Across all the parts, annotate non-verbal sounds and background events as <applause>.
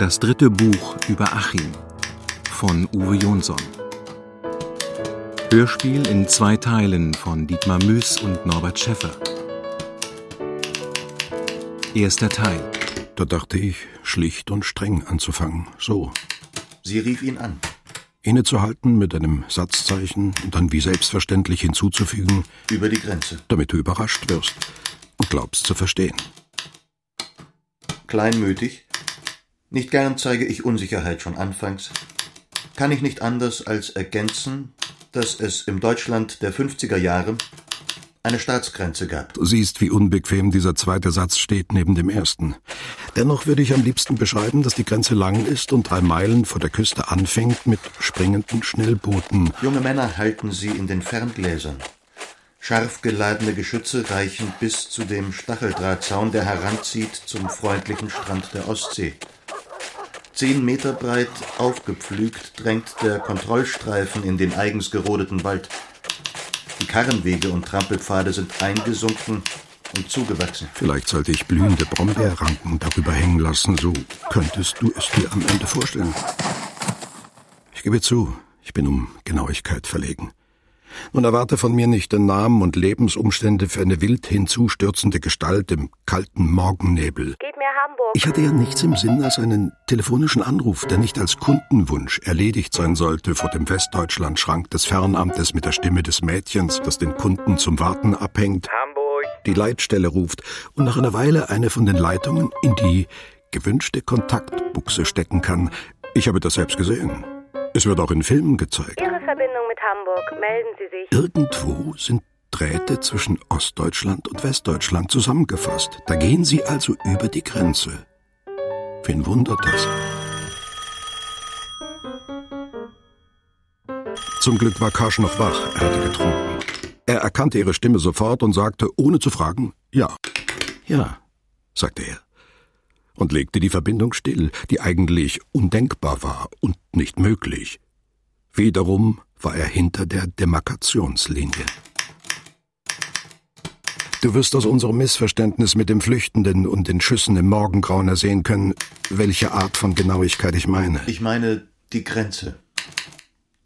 Das dritte Buch über Achim von Uwe Jonsson. Hörspiel in zwei Teilen von Dietmar Müß und Norbert Schäffer. Erster Teil. Da dachte ich, schlicht und streng anzufangen. So. Sie rief ihn an. Innezuhalten mit einem Satzzeichen und dann wie selbstverständlich hinzuzufügen. Über die Grenze. Damit du überrascht wirst und glaubst zu verstehen. Kleinmütig. Nicht gern zeige ich Unsicherheit schon anfangs. Kann ich nicht anders als ergänzen, dass es im Deutschland der 50er Jahre eine Staatsgrenze gab. Du siehst, wie unbequem dieser zweite Satz steht neben dem ersten. Dennoch würde ich am liebsten beschreiben, dass die Grenze lang ist und drei Meilen vor der Küste anfängt mit springenden Schnellbooten. Junge Männer halten sie in den Ferngläsern. Scharf geladene Geschütze reichen bis zu dem Stacheldrahtzaun, der heranzieht zum freundlichen Strand der Ostsee. Zehn Meter breit aufgepflügt drängt der Kontrollstreifen in den eigens gerodeten Wald. Die Karrenwege und Trampelpfade sind eingesunken und zugewachsen. Vielleicht sollte ich blühende Brombeerranken darüber hängen lassen, so könntest du es dir am Ende vorstellen. Ich gebe zu, ich bin um Genauigkeit verlegen. Nun erwarte von mir nicht den Namen und Lebensumstände für eine wild hinzustürzende Gestalt im kalten Morgennebel. Gib mir Hamburg. Ich hatte ja nichts im Sinn als einen telefonischen Anruf, der nicht als Kundenwunsch erledigt sein sollte vor dem Westdeutschlandschrank des Fernamtes mit der Stimme des Mädchens, das den Kunden zum Warten abhängt, Hamburg. die Leitstelle ruft und nach einer Weile eine von den Leitungen in die gewünschte Kontaktbuchse stecken kann. Ich habe das selbst gesehen. Es wird auch in Filmen gezeigt. Hamburg. Melden Sie sich. Irgendwo sind Drähte zwischen Ostdeutschland und Westdeutschland zusammengefasst. Da gehen sie also über die Grenze. Wen wundert das? Zum Glück war Karsch noch wach, er hatte getrunken. Er erkannte ihre Stimme sofort und sagte, ohne zu fragen, ja. Ja, sagte er. Und legte die Verbindung still, die eigentlich undenkbar war und nicht möglich. Wiederum war er hinter der Demarkationslinie. Du wirst aus unserem Missverständnis mit dem Flüchtenden und den Schüssen im Morgengrauen ersehen können, welche Art von Genauigkeit ich meine. Ich meine die Grenze,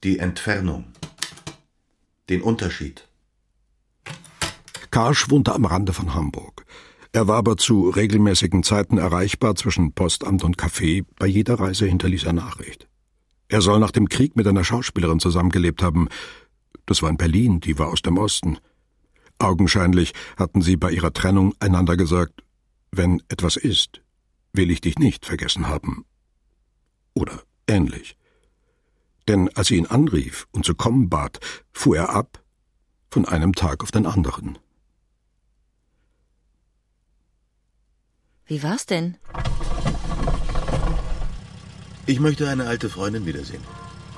die Entfernung, den Unterschied. Karsch wohnte am Rande von Hamburg. Er war aber zu regelmäßigen Zeiten erreichbar zwischen Postamt und Café. Bei jeder Reise hinterließ er Nachricht. Er soll nach dem Krieg mit einer Schauspielerin zusammengelebt haben. Das war in Berlin, die war aus dem Osten. Augenscheinlich hatten sie bei ihrer Trennung einander gesagt, wenn etwas ist, will ich dich nicht vergessen haben. Oder ähnlich. Denn als sie ihn anrief und zu kommen bat, fuhr er ab, von einem Tag auf den anderen. Wie war's denn? Ich möchte eine alte Freundin wiedersehen.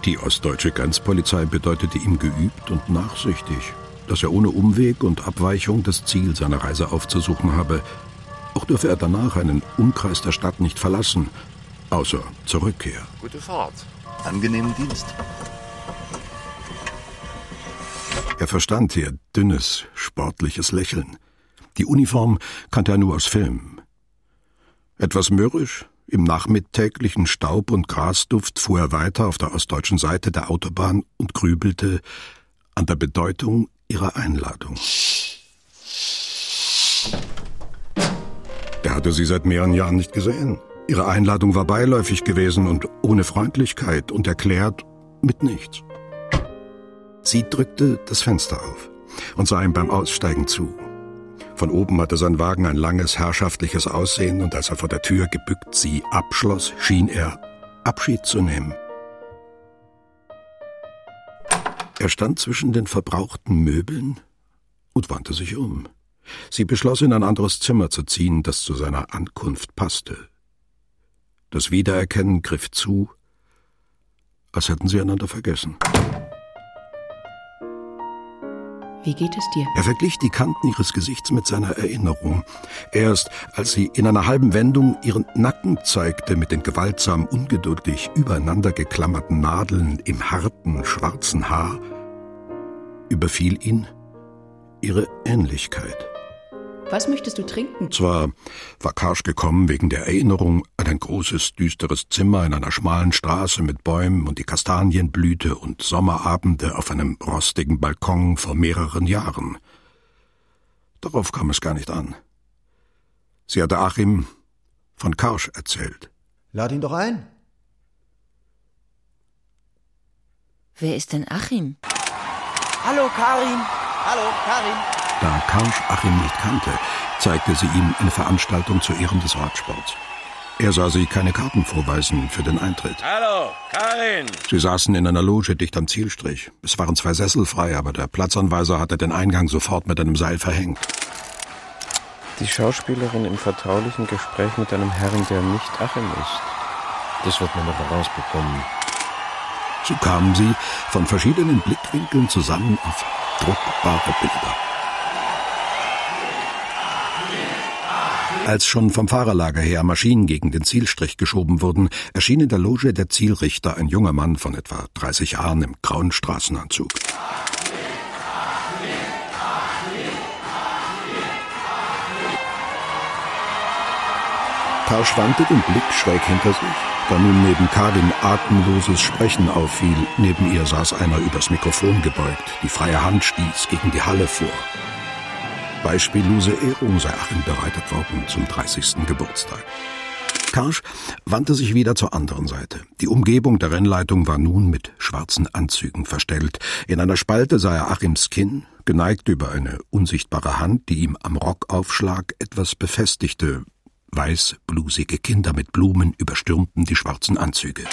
Die ostdeutsche Grenzpolizei bedeutete ihm geübt und nachsichtig, dass er ohne Umweg und Abweichung das Ziel seiner Reise aufzusuchen habe. Auch dürfe er danach einen Umkreis der Stadt nicht verlassen, außer zur Rückkehr. Gute Fahrt. Angenehmen Dienst. Er verstand ihr dünnes, sportliches Lächeln. Die Uniform kannte er nur aus Filmen. Etwas mürrisch, im nachmittäglichen Staub- und Grasduft fuhr er weiter auf der ostdeutschen Seite der Autobahn und grübelte an der Bedeutung ihrer Einladung. Er hatte sie seit mehreren Jahren nicht gesehen. Ihre Einladung war beiläufig gewesen und ohne Freundlichkeit und erklärt mit nichts. Sie drückte das Fenster auf und sah ihm beim Aussteigen zu. Von oben hatte sein Wagen ein langes, herrschaftliches Aussehen, und als er vor der Tür gebückt sie abschloss, schien er Abschied zu nehmen. Er stand zwischen den verbrauchten Möbeln und wandte sich um. Sie beschloss, in ein anderes Zimmer zu ziehen, das zu seiner Ankunft passte. Das Wiedererkennen griff zu, als hätten sie einander vergessen. Wie geht es dir? Er verglich die Kanten ihres Gesichts mit seiner Erinnerung. Erst als sie in einer halben Wendung ihren Nacken zeigte mit den gewaltsam ungeduldig übereinander geklammerten Nadeln im harten, schwarzen Haar, überfiel ihn ihre Ähnlichkeit. Was möchtest du trinken? Zwar war Karsch gekommen wegen der Erinnerung an ein großes, düsteres Zimmer in einer schmalen Straße mit Bäumen und die Kastanienblüte und Sommerabende auf einem rostigen Balkon vor mehreren Jahren. Darauf kam es gar nicht an. Sie hatte Achim von Karsch erzählt. Lad ihn doch ein. Wer ist denn Achim? Hallo Karin. Hallo Karin. Da Karsch Achim nicht kannte, zeigte sie ihm eine Veranstaltung zu Ehren des Radsports. Er sah sie keine Karten vorweisen für den Eintritt. Hallo, Karin. Sie saßen in einer Loge dicht am Zielstrich. Es waren zwei Sessel frei, aber der Platzanweiser hatte den Eingang sofort mit einem Seil verhängt. Die Schauspielerin im vertraulichen Gespräch mit einem Herrn, der nicht Achim ist. Das wird man noch herausbekommen. So kamen sie von verschiedenen Blickwinkeln zusammen auf druckbare Bilder. Als schon vom Fahrerlager her Maschinen gegen den Zielstrich geschoben wurden, erschien in der Loge der Zielrichter ein junger Mann von etwa 30 Jahren im grauen Straßenanzug. Karl wandte den Blick schräg hinter sich, da nun neben Karin atemloses Sprechen auffiel. Neben ihr saß einer übers Mikrofon gebeugt, die freie Hand stieß gegen die Halle vor. Beispiellose Ehrung sei Achim bereitet worden zum 30. Geburtstag. Karsch wandte sich wieder zur anderen Seite. Die Umgebung der Rennleitung war nun mit schwarzen Anzügen verstellt. In einer Spalte sah er Achims Kinn, geneigt über eine unsichtbare Hand, die ihm am Rockaufschlag etwas befestigte. Weiß, blusige Kinder mit Blumen überstürmten die schwarzen Anzüge.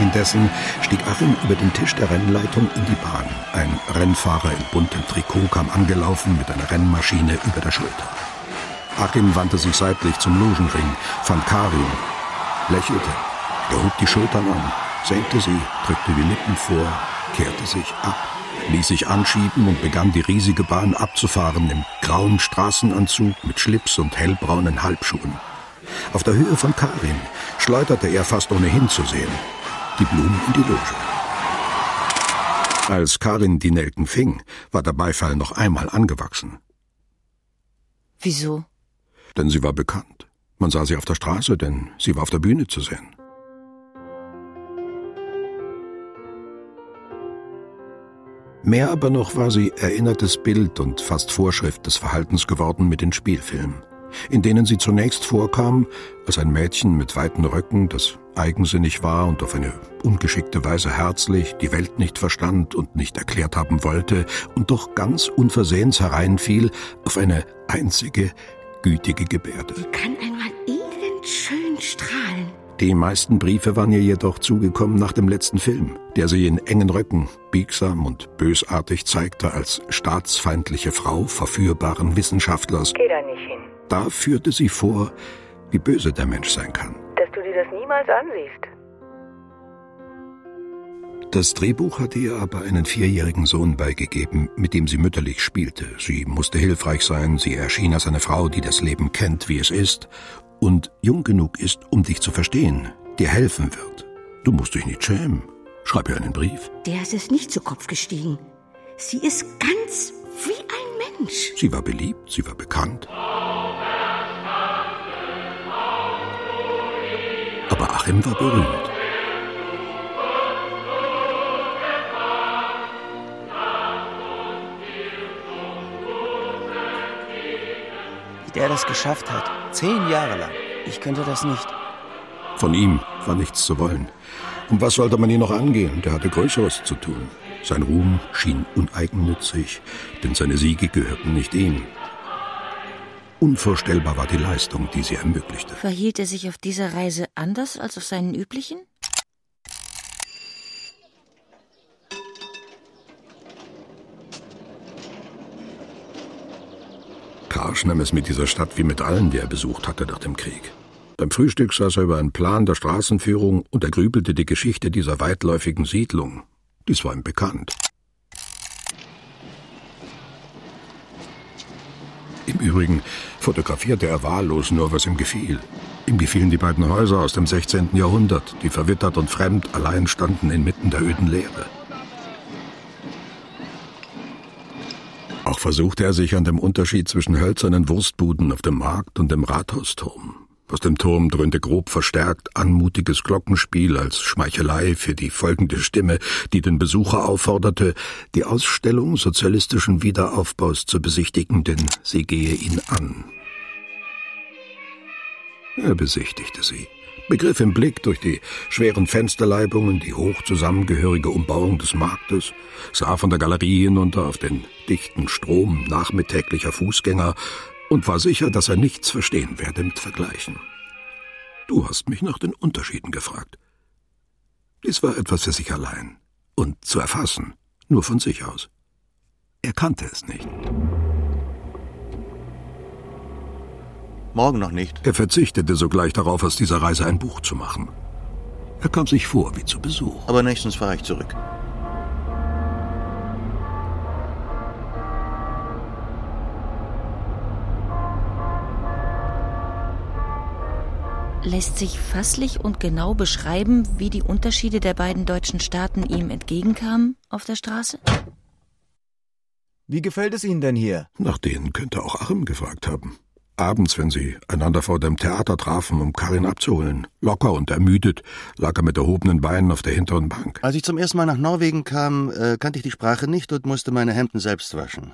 Indessen stieg Achim über den Tisch der Rennleitung in die Bahn. Ein Rennfahrer in buntem Trikot kam angelaufen mit einer Rennmaschine über der Schulter. Achim wandte sich seitlich zum Logenring, fand Karin, lächelte, er hob die Schultern an, senkte sie, drückte die Lippen vor, kehrte sich ab, ließ sich anschieben und begann die riesige Bahn abzufahren im grauen Straßenanzug mit Schlips und hellbraunen Halbschuhen. Auf der Höhe von Karin schleuderte er fast ohne hinzusehen die Blumen in die Loge. Als Karin die Nelken fing, war der Beifall noch einmal angewachsen. Wieso? Denn sie war bekannt. Man sah sie auf der Straße, denn sie war auf der Bühne zu sehen. Mehr aber noch war sie erinnertes Bild und fast Vorschrift des Verhaltens geworden mit den Spielfilmen, in denen sie zunächst vorkam als ein Mädchen mit weiten Röcken, das eigensinnig war und auf eine ungeschickte Weise herzlich, die Welt nicht verstand und nicht erklärt haben wollte und doch ganz unversehens hereinfiel auf eine einzige, gütige Gebärde. Die kann einmal elend schön strahlen. Die meisten Briefe waren ihr jedoch zugekommen nach dem letzten Film, der sie in engen Röcken, biegsam und bösartig zeigte als staatsfeindliche Frau verführbaren Wissenschaftlers. Geh da nicht hin. Da führte sie vor, wie böse der Mensch sein kann. Niemals ansiehst. Das Drehbuch hatte ihr aber einen vierjährigen Sohn beigegeben, mit dem sie mütterlich spielte. Sie musste hilfreich sein, sie erschien als eine Frau, die das Leben kennt, wie es ist, und jung genug ist, um dich zu verstehen, dir helfen wird. Du musst dich nicht schämen. Schreib ihr einen Brief. Der ist es nicht zu Kopf gestiegen. Sie ist ganz wie ein Mensch. Sie war beliebt, sie war bekannt. Aber Achim war berühmt. Wie der das geschafft hat. Zehn Jahre lang. Ich könnte das nicht. Von ihm war nichts zu wollen. Um was sollte man ihn noch angehen? Der hatte Größeres zu tun. Sein Ruhm schien uneigennützig, denn seine Siege gehörten nicht ihm. Unvorstellbar war die Leistung, die sie ermöglichte. Verhielt er sich auf dieser Reise anders als auf seinen üblichen? Karsch nahm es mit dieser Stadt wie mit allen, die er besucht hatte nach dem Krieg. Beim Frühstück saß er über einen Plan der Straßenführung und ergrübelte die Geschichte dieser weitläufigen Siedlung. Dies war ihm bekannt. Im Übrigen fotografierte er wahllos nur, was ihm gefiel. Ihm gefielen die beiden Häuser aus dem 16. Jahrhundert, die verwittert und fremd allein standen inmitten der öden Leere. Auch versuchte er sich an dem Unterschied zwischen hölzernen Wurstbuden auf dem Markt und dem Rathausturm. Aus dem Turm dröhnte grob verstärkt anmutiges Glockenspiel als Schmeichelei für die folgende Stimme, die den Besucher aufforderte, die Ausstellung sozialistischen Wiederaufbaus zu besichtigen, denn sie gehe ihn an. Er besichtigte sie begriff im Blick durch die schweren Fensterleibungen die hoch zusammengehörige Umbauung des Marktes, sah von der Galerie hinunter auf den dichten Strom nachmittäglicher Fußgänger und war sicher, dass er nichts verstehen werde mit Vergleichen. Du hast mich nach den Unterschieden gefragt. Dies war etwas für sich allein und zu erfassen, nur von sich aus. Er kannte es nicht. Morgen noch nicht. Er verzichtete sogleich darauf, aus dieser Reise ein Buch zu machen. Er kam sich vor wie zu Besuch. Aber nächstens fahre ich zurück. Lässt sich fasslich und genau beschreiben, wie die Unterschiede der beiden deutschen Staaten ihm entgegenkamen auf der Straße? Wie gefällt es Ihnen denn hier? Nach denen könnte auch Achim gefragt haben. Abends, wenn sie einander vor dem Theater trafen, um Karin abzuholen. Locker und ermüdet lag er mit erhobenen Beinen auf der hinteren Bank. Als ich zum ersten Mal nach Norwegen kam, äh, kannte ich die Sprache nicht und musste meine Hemden selbst waschen.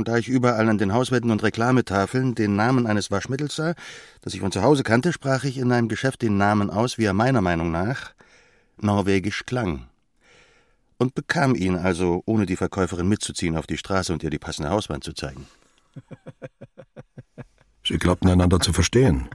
Und da ich überall an den Hauswänden und Reklametafeln den Namen eines Waschmittels sah, das ich von zu Hause kannte, sprach ich in einem Geschäft den Namen aus, wie er meiner Meinung nach norwegisch klang. Und bekam ihn also, ohne die Verkäuferin mitzuziehen auf die Straße und ihr die passende Hauswand zu zeigen. <laughs> Sie glaubten einander zu verstehen.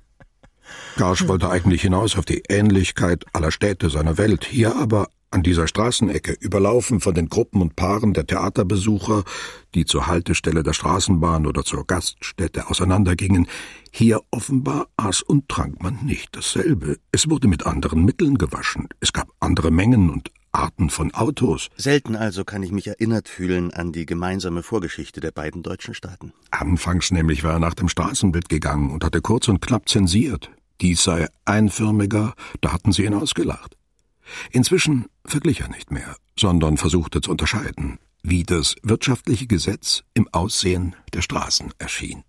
Garsch wollte eigentlich hinaus auf die Ähnlichkeit aller Städte seiner Welt, hier aber an dieser Straßenecke, überlaufen von den Gruppen und Paaren der Theaterbesucher, die zur Haltestelle der Straßenbahn oder zur Gaststätte auseinandergingen, hier offenbar aß und trank man nicht dasselbe. Es wurde mit anderen Mitteln gewaschen, es gab andere Mengen und Arten von Autos. Selten also kann ich mich erinnert fühlen an die gemeinsame Vorgeschichte der beiden deutschen Staaten. Anfangs nämlich war er nach dem Straßenbild gegangen und hatte kurz und knapp zensiert. Dies sei einförmiger, da hatten sie ihn ausgelacht. Inzwischen verglich er nicht mehr, sondern versuchte zu unterscheiden, wie das wirtschaftliche Gesetz im Aussehen der Straßen erschien.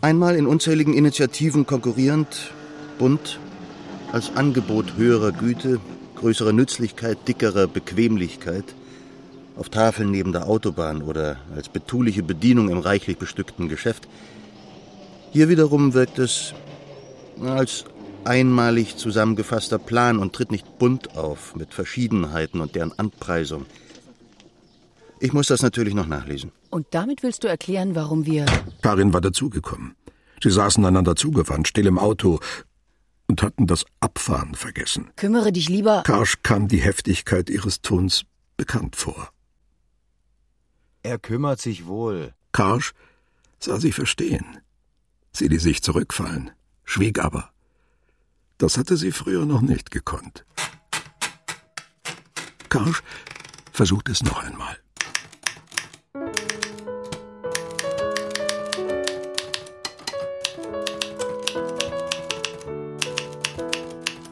Einmal in unzähligen Initiativen konkurrierend, bunt, als Angebot höherer Güte, größerer Nützlichkeit, dickerer Bequemlichkeit, auf Tafeln neben der Autobahn oder als betuliche Bedienung im reichlich bestückten Geschäft. Hier wiederum wirkt es als einmalig zusammengefasster Plan und tritt nicht bunt auf mit Verschiedenheiten und deren Anpreisung. Ich muss das natürlich noch nachlesen. Und damit willst du erklären, warum wir. Karin war dazugekommen. Sie saßen einander zugewandt, still im Auto und hatten das Abfahren vergessen. Kümmere dich lieber. Karsch kam die Heftigkeit ihres Tons bekannt vor. Er kümmert sich wohl. Karsch sah sie verstehen. Sie ließ sich zurückfallen, schwieg aber. Das hatte sie früher noch nicht gekonnt. Karsch versuchte es noch einmal.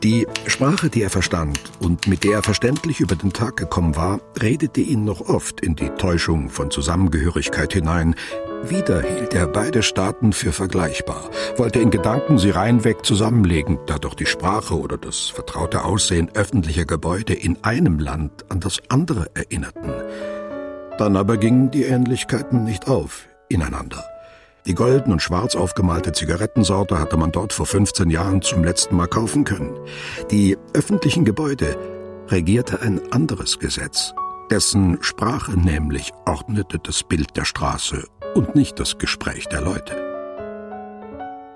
Die Sprache, die er verstand und mit der er verständlich über den Tag gekommen war, redete ihn noch oft in die Täuschung von Zusammengehörigkeit hinein. Wieder hielt er beide Staaten für vergleichbar, wollte in Gedanken sie reinweg zusammenlegen, da doch die Sprache oder das vertraute Aussehen öffentlicher Gebäude in einem Land an das andere erinnerten. Dann aber gingen die Ähnlichkeiten nicht auf ineinander. Die golden und schwarz aufgemalte Zigarettensorte hatte man dort vor 15 Jahren zum letzten Mal kaufen können. Die öffentlichen Gebäude regierte ein anderes Gesetz. Dessen Sprache nämlich ordnete das Bild der Straße und nicht das Gespräch der Leute.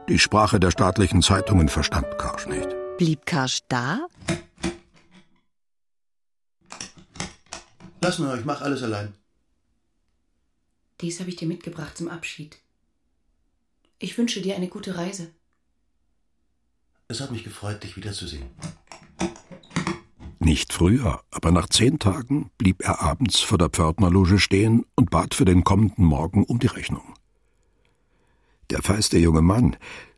Die Sprache der staatlichen Zeitungen verstand Karsch nicht. Blieb Karsch da? Lass nur, ich mach alles allein. Dies habe ich dir mitgebracht zum Abschied. Ich wünsche dir eine gute Reise. Es hat mich gefreut, dich wiederzusehen. Nicht früher, aber nach zehn Tagen blieb er abends vor der Pförtnerloge stehen und bat für den kommenden Morgen um die Rechnung. Der feiste junge Mann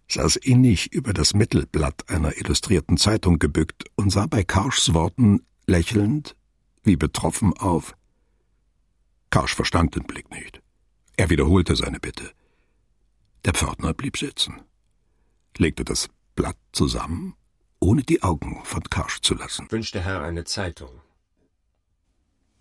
saß innig über das Mittelblatt einer illustrierten Zeitung gebückt und sah bei Karschs Worten lächelnd wie betroffen auf. Karsch verstand den Blick nicht. Er wiederholte seine Bitte. Der Pförtner blieb sitzen, legte das Blatt zusammen, ohne die Augen von Karsch zu lassen. Wünscht der Herr eine Zeitung?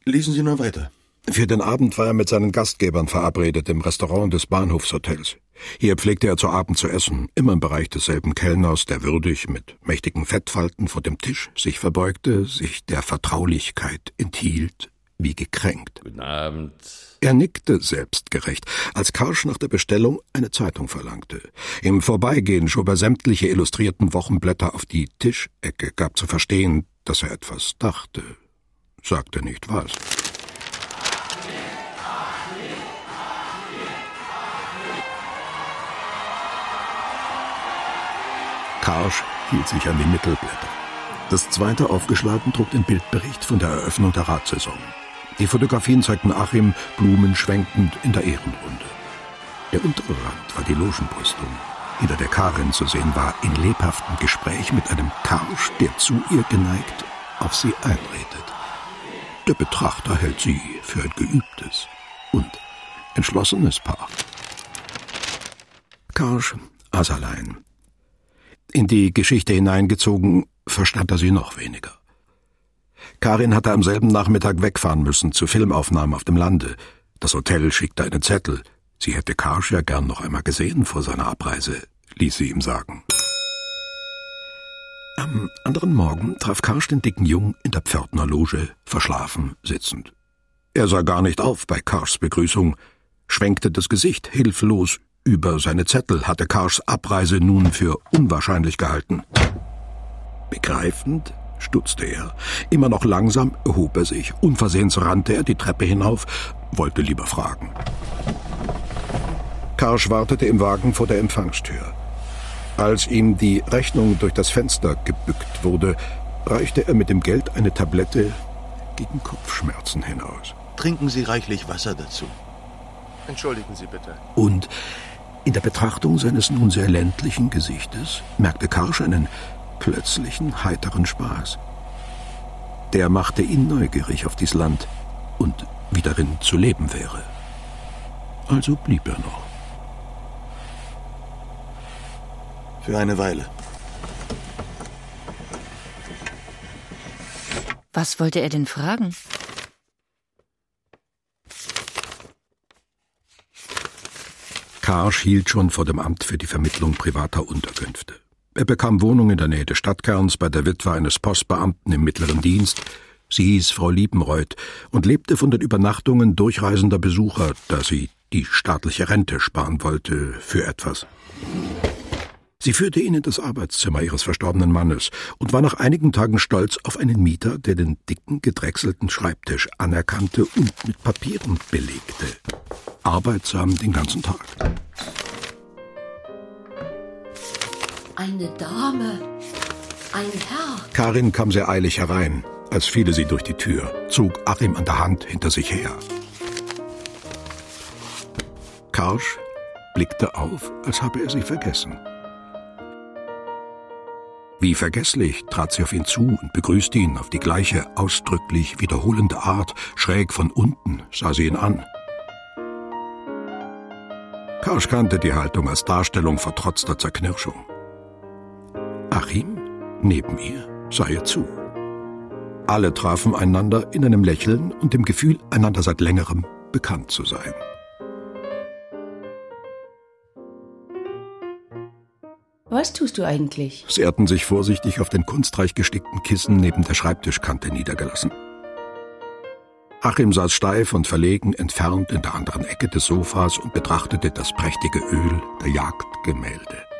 Lesen Sie nur weiter. Für den Abend war er mit seinen Gastgebern verabredet im Restaurant des Bahnhofshotels. Hier pflegte er zu Abend zu essen, immer im Bereich desselben Kellners, der würdig mit mächtigen Fettfalten vor dem Tisch sich verbeugte, sich der Vertraulichkeit enthielt, wie gekränkt. Guten Abend. Er nickte selbstgerecht, als Karsch nach der Bestellung eine Zeitung verlangte. Im Vorbeigehen schob er sämtliche illustrierten Wochenblätter auf die Tischecke, gab zu verstehen, dass er etwas dachte, sagte nicht was. Karsch hielt sich an die Mittelblätter. Das zweite aufgeschlagen trug den Bildbericht von der Eröffnung der Radsaison. Die Fotografien zeigten Achim blumenschwenkend in der Ehrenrunde. Der untere Rand war die Logenbrüstung, hinter der Karin zu sehen war, in lebhaftem Gespräch mit einem Karsch, der zu ihr geneigt auf sie einredet. Der Betrachter hält sie für ein geübtes und entschlossenes Paar. Karsch aß allein, in die Geschichte hineingezogen, verstand er sie noch weniger. Karin hatte am selben Nachmittag wegfahren müssen zu Filmaufnahmen auf dem Lande. Das Hotel schickte einen Zettel. Sie hätte Karsch ja gern noch einmal gesehen vor seiner Abreise, ließ sie ihm sagen. Am anderen Morgen traf Karsch den dicken Jung in der Pförtnerloge, verschlafen, sitzend. Er sah gar nicht auf bei Karschs Begrüßung, schwenkte das Gesicht hilflos über seine Zettel hatte Karschs Abreise nun für unwahrscheinlich gehalten. Begreifend stutzte er. Immer noch langsam erhob er sich. Unversehens rannte er die Treppe hinauf, wollte lieber fragen. Karsch wartete im Wagen vor der Empfangstür. Als ihm die Rechnung durch das Fenster gebückt wurde, reichte er mit dem Geld eine Tablette gegen Kopfschmerzen hinaus. Trinken Sie reichlich Wasser dazu. Entschuldigen Sie bitte. Und in der Betrachtung seines nun sehr ländlichen Gesichtes merkte Karsch einen plötzlichen heiteren Spaß. Der machte ihn neugierig auf dies Land und wie darin zu leben wäre. Also blieb er noch. Für eine Weile. Was wollte er denn fragen? Karsch hielt schon vor dem Amt für die Vermittlung privater Unterkünfte. Er bekam Wohnung in der Nähe des Stadtkerns bei der Witwe eines Postbeamten im mittleren Dienst. Sie hieß Frau Liebenreuth und lebte von den Übernachtungen durchreisender Besucher, da sie die staatliche Rente sparen wollte für etwas. Sie führte ihn in das Arbeitszimmer ihres verstorbenen Mannes und war nach einigen Tagen stolz auf einen Mieter, der den dicken, gedrechselten Schreibtisch anerkannte und mit Papieren belegte arbeitsam den ganzen Tag. Eine Dame, ein Herr. Karin kam sehr eilig herein, als fiele sie durch die Tür, zog Achim an der Hand hinter sich her. Karsch blickte auf, als habe er sie vergessen. Wie vergesslich trat sie auf ihn zu und begrüßte ihn auf die gleiche ausdrücklich wiederholende Art. Schräg von unten sah sie ihn an. Karsch kannte die Haltung als Darstellung vertrotzter Zerknirschung. Achim, neben ihr, sah ihr zu. Alle trafen einander in einem Lächeln und dem Gefühl, einander seit längerem bekannt zu sein. Was tust du eigentlich? Sie hatten sich vorsichtig auf den kunstreich gestickten Kissen neben der Schreibtischkante niedergelassen. Achim saß steif und verlegen entfernt in der anderen Ecke des Sofas und betrachtete das prächtige Öl der Jagdgemälde.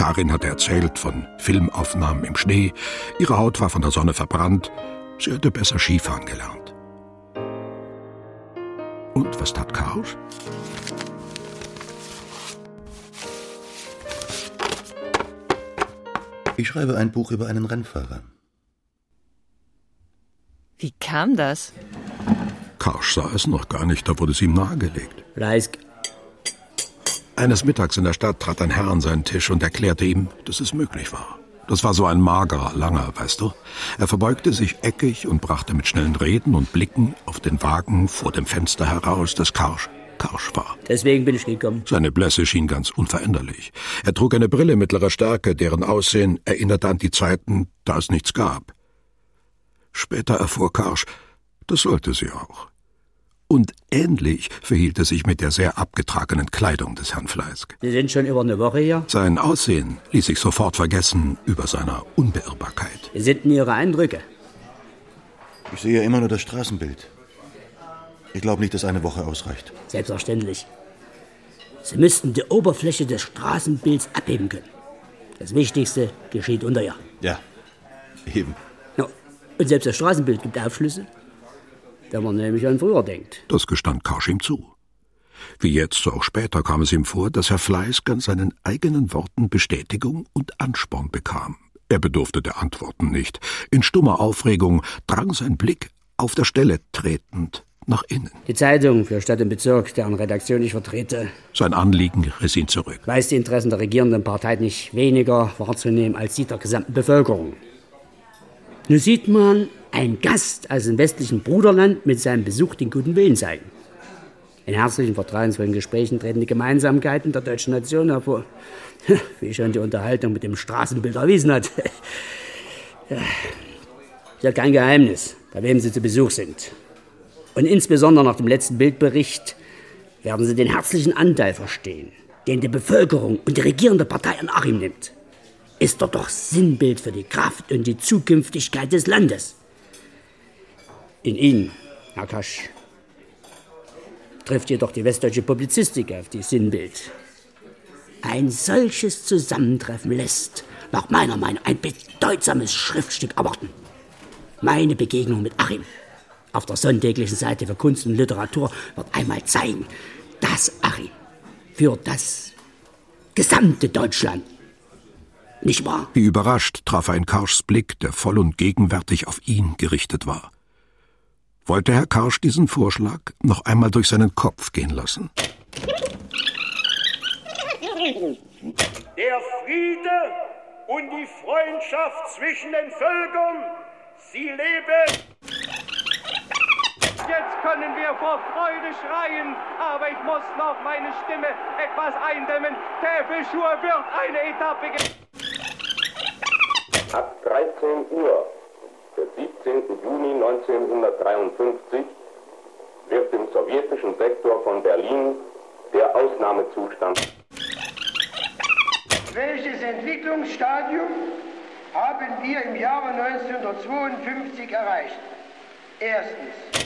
Karin hatte erzählt von Filmaufnahmen im Schnee, ihre Haut war von der Sonne verbrannt, sie hatte besser Skifahren gelernt. Und was tat Karsch? Ich schreibe ein Buch über einen Rennfahrer. Wie kam das? Karsch sah es noch gar nicht, da wurde es ihm nahegelegt. Leisk. Eines Mittags in der Stadt trat ein Herr an seinen Tisch und erklärte ihm, dass es möglich war. Das war so ein magerer, langer, weißt du? Er verbeugte sich eckig und brachte mit schnellen Reden und Blicken auf den Wagen vor dem Fenster heraus, dass Karsch Karsch war. Deswegen bin ich gekommen. Seine Blässe schien ganz unveränderlich. Er trug eine Brille mittlerer Stärke, deren Aussehen erinnerte an die Zeiten, da es nichts gab. Später erfuhr Karsch, das sollte sie auch. Und ähnlich verhielt es sich mit der sehr abgetragenen Kleidung des Herrn Fleisk. Sie sind schon über eine Woche hier? Sein Aussehen ließ sich sofort vergessen über seiner Unbeirrbarkeit. Wie sind denn Ihre Eindrücke? Ich sehe immer nur das Straßenbild. Ich glaube nicht, dass eine Woche ausreicht. Selbstverständlich. Sie müssten die Oberfläche des Straßenbilds abheben können. Das Wichtigste geschieht unter ihr. Ja, eben. Und selbst das Straßenbild gibt Aufschlüsse wenn man nämlich an früher denkt. Das gestand Karsch ihm zu. Wie jetzt, so auch später kam es ihm vor, dass Herr Fleisk an seinen eigenen Worten Bestätigung und Ansporn bekam. Er bedurfte der Antworten nicht. In stummer Aufregung drang sein Blick, auf der Stelle tretend, nach innen. Die Zeitung für Stadt und Bezirk, deren Redaktion ich vertrete. Sein Anliegen riss ihn zurück. Weiß die Interessen der regierenden Partei nicht weniger wahrzunehmen als die der gesamten Bevölkerung. Nun sieht man, ein Gast aus dem westlichen Bruderland mit seinem Besuch den guten Willen zeigen. In herzlichen, vertrauensvollen Gesprächen treten die Gemeinsamkeiten der deutschen Nation hervor. <laughs> Wie schon die Unterhaltung mit dem Straßenbild erwiesen hat. Ist <laughs> ja kein Geheimnis, bei wem Sie zu Besuch sind. Und insbesondere nach dem letzten Bildbericht werden Sie den herzlichen Anteil verstehen, den die Bevölkerung und die regierende Partei an Achim nimmt. Ist dort doch Sinnbild für die Kraft und die Zukünftigkeit des Landes. In Ihnen, Herr Kasch, trifft jedoch die westdeutsche Publizistik auf die Sinnbild. Ein solches Zusammentreffen lässt, nach meiner Meinung, ein bedeutsames Schriftstück erwarten. Meine Begegnung mit Achim auf der sonntäglichen Seite für Kunst und Literatur wird einmal zeigen, dass Achim für das gesamte Deutschland nicht wahr? Wie überrascht traf er in Karschs Blick, der voll und gegenwärtig auf ihn gerichtet war wollte Herr Karsch diesen Vorschlag noch einmal durch seinen Kopf gehen lassen. Der Friede und die Freundschaft zwischen den Völkern, sie lebe. Jetzt können wir vor Freude schreien, aber ich muss noch meine Stimme etwas eindämmen. Täfelschur wird eine Etappe. Ab 13 Uhr des 17. Juni 1953 wird im sowjetischen Sektor von Berlin der Ausnahmezustand. Welches Entwicklungsstadium haben wir im Jahre 1952 erreicht? Erstens.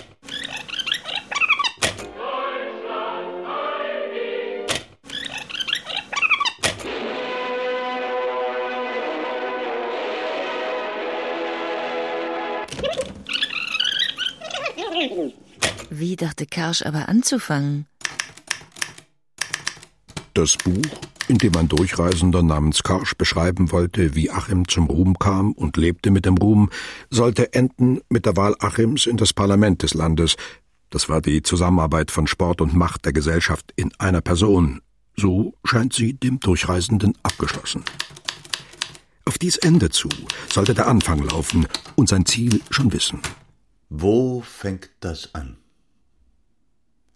Wie dachte Karsch aber anzufangen? Das Buch, in dem ein Durchreisender namens Karsch beschreiben wollte, wie Achim zum Ruhm kam und lebte mit dem Ruhm, sollte enden mit der Wahl Achims in das Parlament des Landes. Das war die Zusammenarbeit von Sport und Macht der Gesellschaft in einer Person. So scheint sie dem Durchreisenden abgeschlossen. Auf dies Ende zu sollte der Anfang laufen und sein Ziel schon wissen. Wo fängt das an?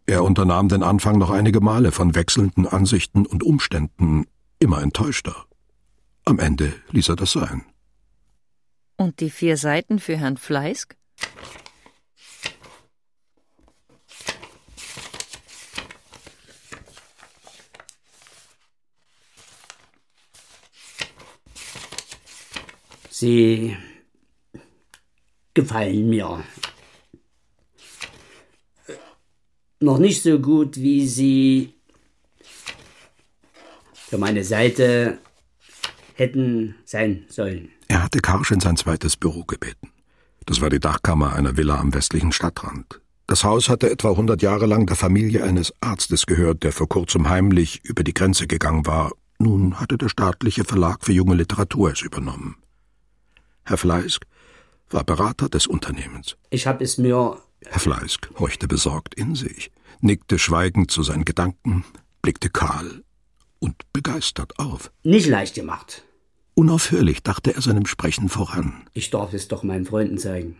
Er unternahm den Anfang noch einige Male von wechselnden Ansichten und Umständen, immer enttäuschter. Am Ende ließ er das sein. Und die vier Seiten für Herrn Fleisk? Sie gefallen mir noch nicht so gut, wie sie für meine Seite hätten sein sollen. Er hatte Karsch in sein zweites Büro gebeten. Das war die Dachkammer einer Villa am westlichen Stadtrand. Das Haus hatte etwa hundert Jahre lang der Familie eines Arztes gehört, der vor kurzem heimlich über die Grenze gegangen war. Nun hatte der staatliche Verlag für junge Literatur es übernommen. Herr Fleisk war Berater des Unternehmens. Ich habe es mir Herr Fleisk horchte besorgt in sich, nickte schweigend zu seinen Gedanken, blickte kahl und begeistert auf. Nicht leicht gemacht. Unaufhörlich dachte er seinem Sprechen voran. Ich darf es doch meinen Freunden zeigen.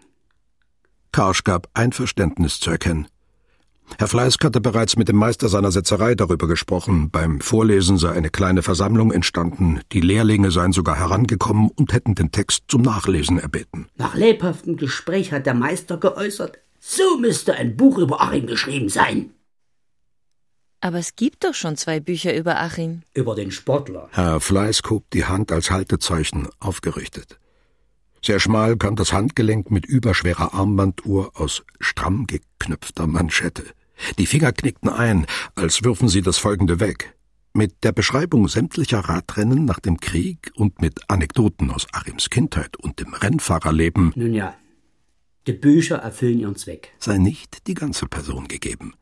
Karsch gab Einverständnis zu erkennen. Herr Fleisk hatte bereits mit dem Meister seiner Setzerei darüber gesprochen. Beim Vorlesen sei eine kleine Versammlung entstanden. Die Lehrlinge seien sogar herangekommen und hätten den Text zum Nachlesen erbeten. Nach lebhaftem Gespräch hat der Meister geäußert, so müsste ein Buch über Achim geschrieben sein. Aber es gibt doch schon zwei Bücher über Achim. Über den Sportler. Herr Fleisk hob die Hand als Haltezeichen aufgerichtet. Sehr schmal kam das Handgelenk mit überschwerer Armbanduhr aus stramm geknüpfter Manschette. Die Finger knickten ein, als würfen sie das Folgende weg. Mit der Beschreibung sämtlicher Radrennen nach dem Krieg und mit Anekdoten aus Achims Kindheit und dem Rennfahrerleben. Nun ja, die Bücher erfüllen ihren Zweck. Sei nicht die ganze Person gegeben.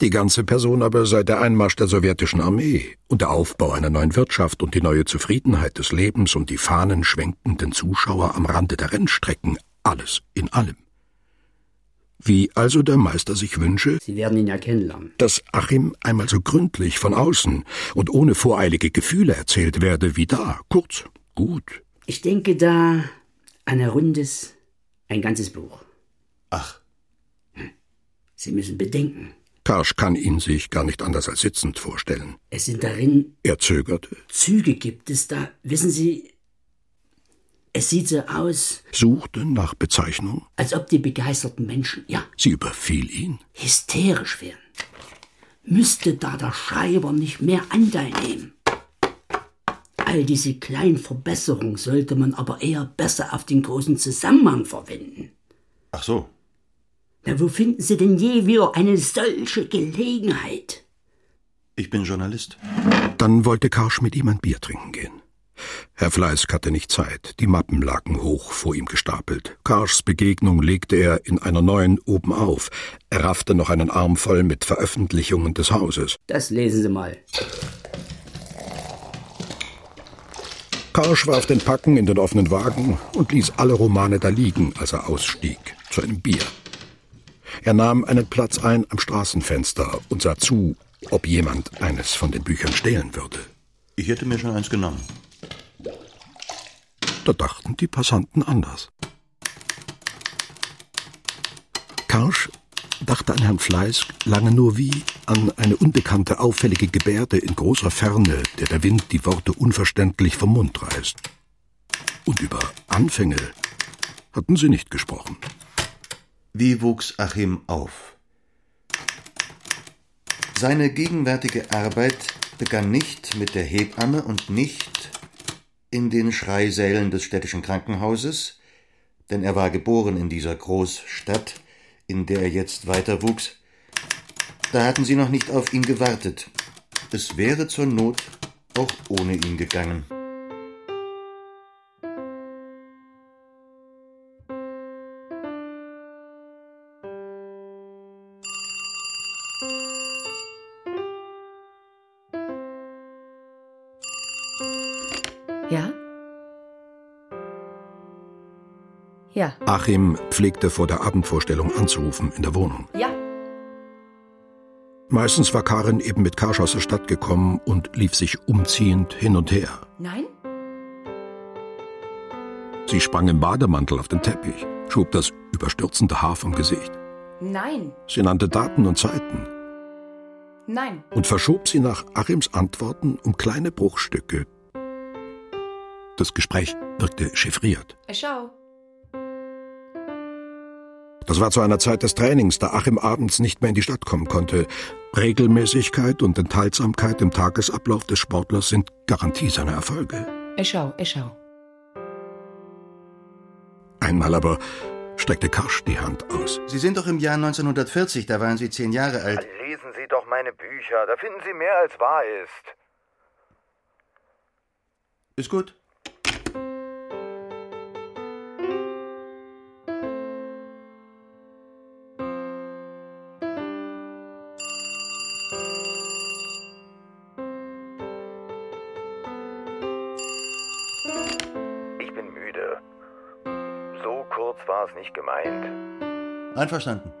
Die ganze Person aber sei der Einmarsch der sowjetischen Armee und der Aufbau einer neuen Wirtschaft und die neue Zufriedenheit des Lebens und die fahnenschwenkenden Zuschauer am Rande der Rennstrecken, alles in allem. Wie also der Meister sich wünsche, Sie werden ihn ja kennenlernen, dass Achim einmal so gründlich von außen und ohne voreilige Gefühle erzählt werde wie da, kurz, gut. Ich denke da an ein rundes, ein ganzes Buch. Ach. Sie müssen bedenken, Karsch kann ihn sich gar nicht anders als sitzend vorstellen. es sind darin Er zögerte, Züge gibt es da, wissen Sie, es sieht so aus, suchte nach Bezeichnung. als ob die begeisterten Menschen, ja, Sie überfiel ihn. hysterisch wären. Müsste da der Schreiber nicht mehr Anteil nehmen? All diese kleinen Verbesserungen sollte man aber eher besser auf den großen Zusammenhang verwenden. Ach so. Na, wo finden Sie denn je wieder eine solche Gelegenheit? Ich bin Journalist. Dann wollte Karsch mit ihm ein Bier trinken gehen. Herr Fleisk hatte nicht Zeit. Die Mappen lagen hoch vor ihm gestapelt. Karschs Begegnung legte er in einer neuen oben auf. Er raffte noch einen Arm voll mit Veröffentlichungen des Hauses. Das lesen Sie mal. Karsch warf den Packen in den offenen Wagen und ließ alle Romane da liegen, als er ausstieg, zu einem Bier. Er nahm einen Platz ein am Straßenfenster und sah zu, ob jemand eines von den Büchern stehlen würde. Ich hätte mir schon eins genommen. Da dachten die Passanten anders. Karsch dachte an Herrn Fleisk lange nur wie an eine unbekannte auffällige Gebärde in großer Ferne, der der Wind die Worte unverständlich vom Mund reißt. Und über Anfänge hatten sie nicht gesprochen. Wie wuchs Achim auf? Seine gegenwärtige Arbeit begann nicht mit der Hebamme und nicht in den Schreisälen des städtischen Krankenhauses, denn er war geboren in dieser Großstadt, in der er jetzt weiter wuchs. Da hatten sie noch nicht auf ihn gewartet. Es wäre zur Not auch ohne ihn gegangen. Ja. Achim pflegte vor der Abendvorstellung anzurufen in der Wohnung. Ja. Meistens war Karin eben mit Karsch aus der Stadt gekommen und lief sich umziehend hin und her. Nein? Sie sprang im Bademantel auf den Teppich, schob das überstürzende Haar vom Gesicht. Nein. Sie nannte Daten und Zeiten Nein. und verschob sie nach Achims Antworten um kleine Bruchstücke. Das Gespräch wirkte chiffriert. Äh, Schau. Das war zu einer Zeit des Trainings, da Achim abends nicht mehr in die Stadt kommen konnte. Regelmäßigkeit und Enthaltsamkeit im Tagesablauf des Sportlers sind Garantie seiner Erfolge. Äh, Schau, äh, schau. Einmal aber streckte Karsch die Hand aus. Sie sind doch im Jahr 1940, da waren Sie zehn Jahre alt. Lesen Sie doch meine Bücher, da finden Sie mehr als wahr ist. Ist gut. Müde. So kurz war es nicht gemeint. Einverstanden.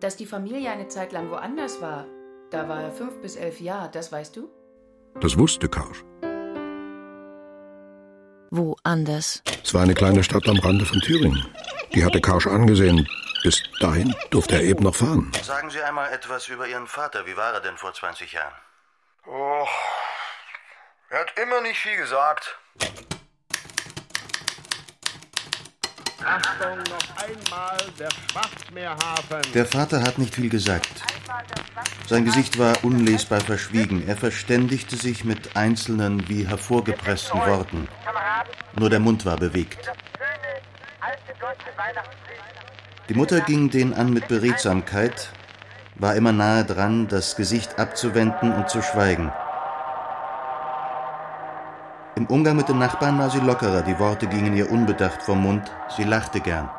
Dass die Familie eine Zeit lang woanders war, da war er fünf bis elf Jahre, das weißt du? Das wusste Karsch. Wo anders? Es war eine kleine Stadt am Rande von Thüringen. Die hatte Karsch angesehen. Bis dahin durfte er eben noch fahren. Sagen Sie einmal etwas über Ihren Vater. Wie war er denn vor 20 Jahren? Oh, er hat immer nicht viel gesagt. Achtung, noch einmal der Schwarzmeerhafen. Der Vater hat nicht viel gesagt. Sein Gesicht war unlesbar verschwiegen. Er verständigte sich mit einzelnen wie hervorgepressten Worten. Nur der Mund war bewegt. Die Mutter ging den an mit Beredsamkeit, war immer nahe dran, das Gesicht abzuwenden und zu schweigen. Im Umgang mit den Nachbarn war sie lockerer, die Worte gingen ihr unbedacht vom Mund, sie lachte gern.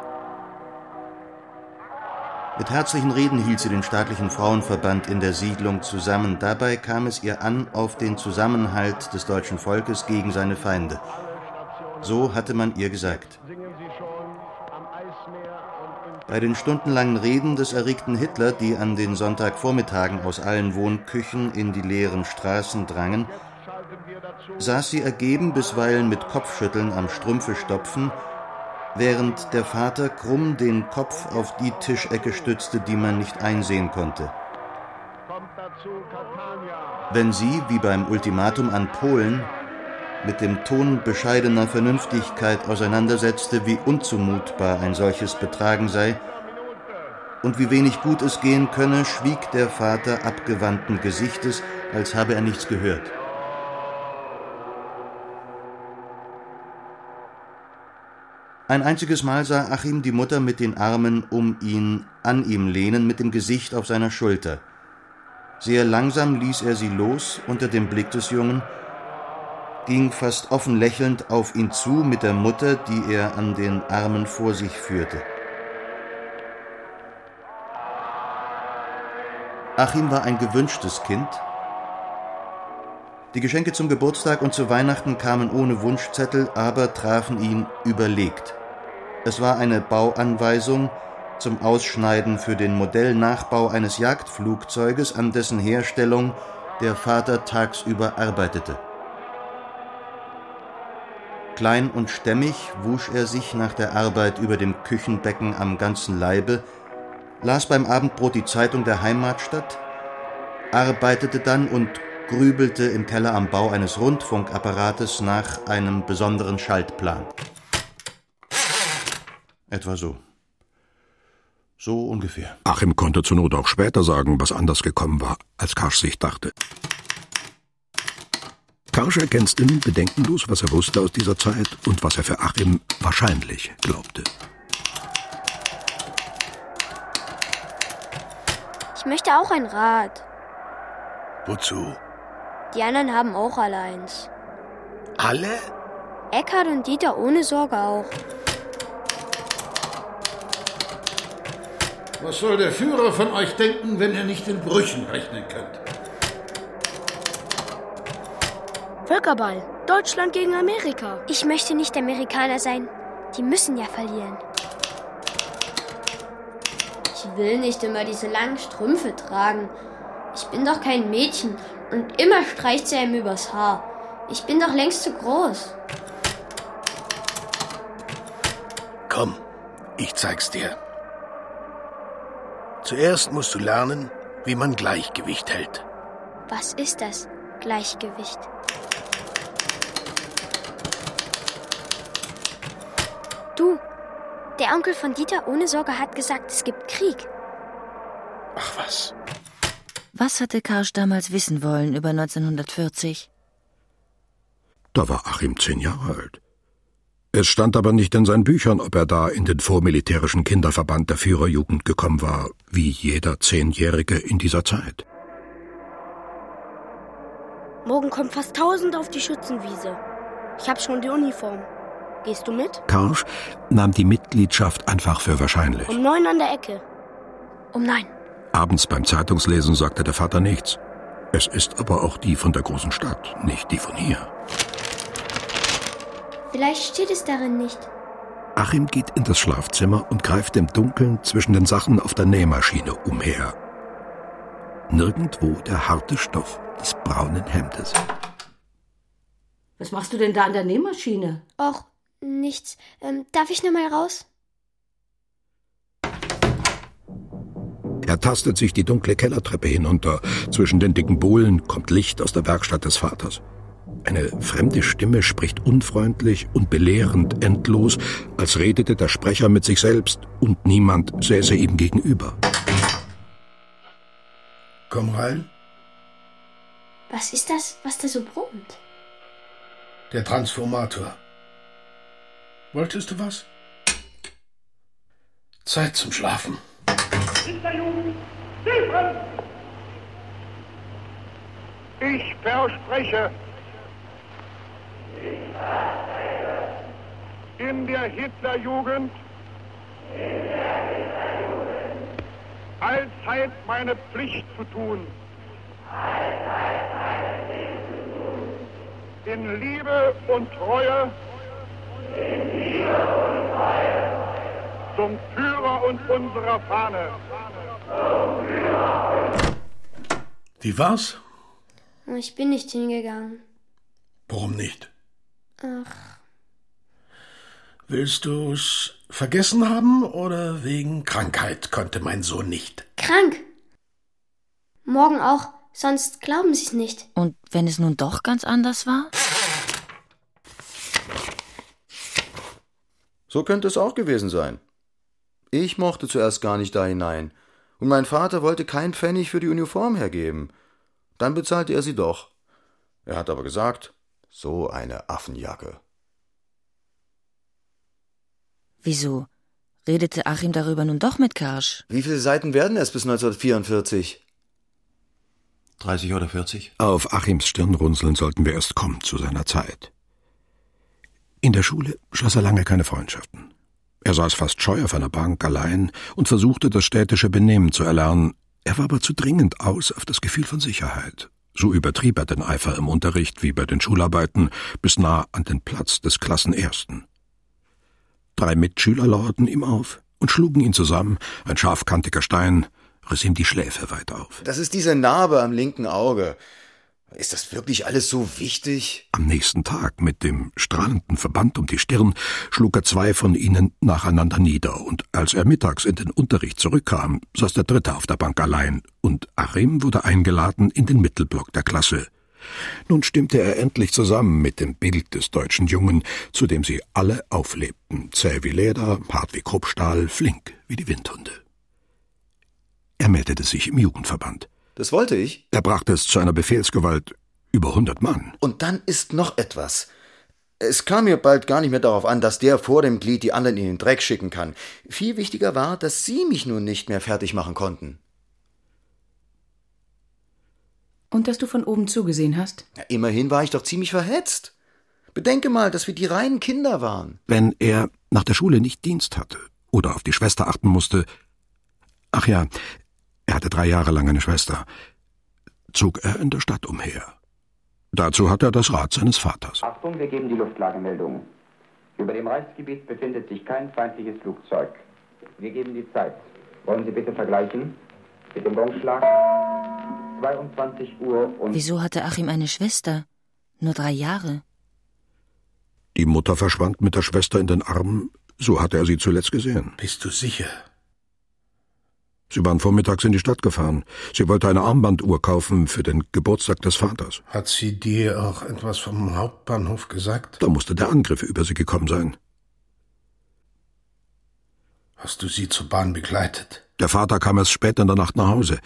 Mit herzlichen Reden hielt sie den staatlichen Frauenverband in der Siedlung zusammen. Dabei kam es ihr an auf den Zusammenhalt des deutschen Volkes gegen seine Feinde. So hatte man ihr gesagt. Bei den stundenlangen Reden des erregten Hitler, die an den Sonntagvormittagen aus allen Wohnküchen in die leeren Straßen drangen, saß sie ergeben bisweilen mit Kopfschütteln am Strümpfestopfen, während der Vater krumm den Kopf auf die Tischecke stützte, die man nicht einsehen konnte. Wenn sie, wie beim Ultimatum an Polen, mit dem Ton bescheidener Vernünftigkeit auseinandersetzte, wie unzumutbar ein solches Betragen sei und wie wenig gut es gehen könne, schwieg der Vater abgewandten Gesichtes, als habe er nichts gehört. Ein einziges Mal sah Achim die Mutter mit den Armen um ihn an ihm lehnen, mit dem Gesicht auf seiner Schulter. Sehr langsam ließ er sie los unter dem Blick des Jungen, ging fast offen lächelnd auf ihn zu mit der Mutter, die er an den Armen vor sich führte. Achim war ein gewünschtes Kind. Die Geschenke zum Geburtstag und zu Weihnachten kamen ohne Wunschzettel, aber trafen ihn überlegt. Es war eine Bauanweisung zum Ausschneiden für den Modellnachbau eines Jagdflugzeuges, an dessen Herstellung der Vater tagsüber arbeitete. Klein und stämmig wusch er sich nach der Arbeit über dem Küchenbecken am ganzen Leibe, las beim Abendbrot die Zeitung der Heimatstadt, arbeitete dann und grübelte im Keller am Bau eines Rundfunkapparates nach einem besonderen Schaltplan. Etwa so. So ungefähr. Achim konnte zur Not auch später sagen, was anders gekommen war, als Karsch sich dachte. Karsch ergänzte nun bedenkenlos, was er wusste aus dieser Zeit und was er für Achim wahrscheinlich glaubte. Ich möchte auch ein Rad. Wozu? Die anderen haben auch alle eins. Alle? Eckhard und Dieter ohne Sorge auch. Was soll der Führer von euch denken, wenn ihr nicht in Brüchen rechnen könnt? Völkerball. Deutschland gegen Amerika. Ich möchte nicht Amerikaner sein. Die müssen ja verlieren. Ich will nicht immer diese langen Strümpfe tragen. Ich bin doch kein Mädchen und immer streicht sie einem übers Haar. Ich bin doch längst zu groß. Komm, ich zeig's dir. Zuerst musst du lernen, wie man Gleichgewicht hält. Was ist das? Gleichgewicht. Du, der Onkel von Dieter ohne Sorge hat gesagt, es gibt Krieg. Ach was. Was hatte Karsch damals wissen wollen über 1940? Da war Achim zehn Jahre alt. Es stand aber nicht in seinen Büchern, ob er da in den vormilitärischen Kinderverband der Führerjugend gekommen war, wie jeder Zehnjährige in dieser Zeit. Morgen kommt fast tausend auf die Schützenwiese. Ich hab schon die Uniform. Gehst du mit? Karsch nahm die Mitgliedschaft einfach für wahrscheinlich. Um neun an der Ecke. Um neun. Abends beim Zeitungslesen sagte der Vater nichts. Es ist aber auch die von der großen Stadt, nicht die von hier. Vielleicht steht es darin nicht. Achim geht in das Schlafzimmer und greift im Dunkeln zwischen den Sachen auf der Nähmaschine umher. Nirgendwo der harte Stoff des braunen Hemdes. Was machst du denn da an der Nähmaschine? Och, nichts. Ähm, darf ich noch mal raus? Er tastet sich die dunkle Kellertreppe hinunter. Zwischen den dicken Bohlen kommt Licht aus der Werkstatt des Vaters. Eine fremde Stimme spricht unfreundlich und belehrend endlos, als redete der Sprecher mit sich selbst und niemand säße ihm gegenüber. Komm rein. Was ist das, was da so brummt? Der Transformator. Wolltest du was? Zeit zum Schlafen. Ich verspreche, in der Hitlerjugend allzeit meine Pflicht zu tun. In Liebe und Treue zum Führer und unserer Fahne. Wie war's? Ich bin nicht hingegangen. Warum nicht? Ach, Willst du's vergessen haben oder wegen Krankheit konnte mein Sohn nicht? krank. Morgen auch, sonst glauben Sie's nicht. Und wenn es nun doch ganz anders war? So könnte es auch gewesen sein. Ich mochte zuerst gar nicht da hinein, und mein Vater wollte kein Pfennig für die Uniform hergeben. Dann bezahlte er sie doch. Er hat aber gesagt, so eine Affenjacke. Wieso? Redete Achim darüber nun doch mit Karsch? Wie viele Seiten werden es bis 1944? 30 oder 40? Auf Achims Stirnrunzeln sollten wir erst kommen zu seiner Zeit. In der Schule schloss er lange keine Freundschaften. Er saß fast scheu auf einer Bank allein und versuchte das städtische Benehmen zu erlernen. Er war aber zu dringend aus auf das Gefühl von Sicherheit. So übertrieb er den Eifer im Unterricht wie bei den Schularbeiten bis nah an den Platz des Klassenersten. Drei Mitschüler lauerten ihm auf und schlugen ihn zusammen, ein scharfkantiger Stein riss ihm die Schläfe weit auf. Das ist diese Narbe am linken Auge. Ist das wirklich alles so wichtig? Am nächsten Tag, mit dem strahlenden Verband um die Stirn, schlug er zwei von ihnen nacheinander nieder, und als er mittags in den Unterricht zurückkam, saß der dritte auf der Bank allein, und Achim wurde eingeladen in den Mittelblock der Klasse. Nun stimmte er endlich zusammen mit dem Bild des deutschen Jungen, zu dem sie alle auflebten, zäh wie Leder, hart wie Kruppstahl, flink wie die Windhunde. Er meldete sich im Jugendverband. Das wollte ich. Er brachte es zu einer Befehlsgewalt über hundert Mann. Und dann ist noch etwas. Es kam mir bald gar nicht mehr darauf an, dass der vor dem Glied die anderen in den Dreck schicken kann. Viel wichtiger war, dass Sie mich nun nicht mehr fertig machen konnten. Und dass du von oben zugesehen hast? Ja, immerhin war ich doch ziemlich verhetzt. Bedenke mal, dass wir die reinen Kinder waren. Wenn er nach der Schule nicht Dienst hatte oder auf die Schwester achten musste. Ach ja, er hatte drei Jahre lang eine Schwester. Zog er in der Stadt umher. Dazu hat er das Rat seines Vaters. Achtung, wir geben die Luftlagemeldung. Über dem Reichsgebiet befindet sich kein feindliches Flugzeug. Wir geben die Zeit. Wollen Sie bitte vergleichen? Mit dem Gongschlag 22 Uhr und... Wieso hatte Achim eine Schwester? Nur drei Jahre. Die Mutter verschwand mit der Schwester in den Armen, so hatte er sie zuletzt gesehen. Bist du sicher? Sie waren vormittags in die Stadt gefahren. Sie wollte eine Armbanduhr kaufen für den Geburtstag des Vaters. Hat sie dir auch etwas vom Hauptbahnhof gesagt? Da musste der Angriff über sie gekommen sein. Hast du sie zur Bahn begleitet? Der Vater kam erst spät in der Nacht nach Hause.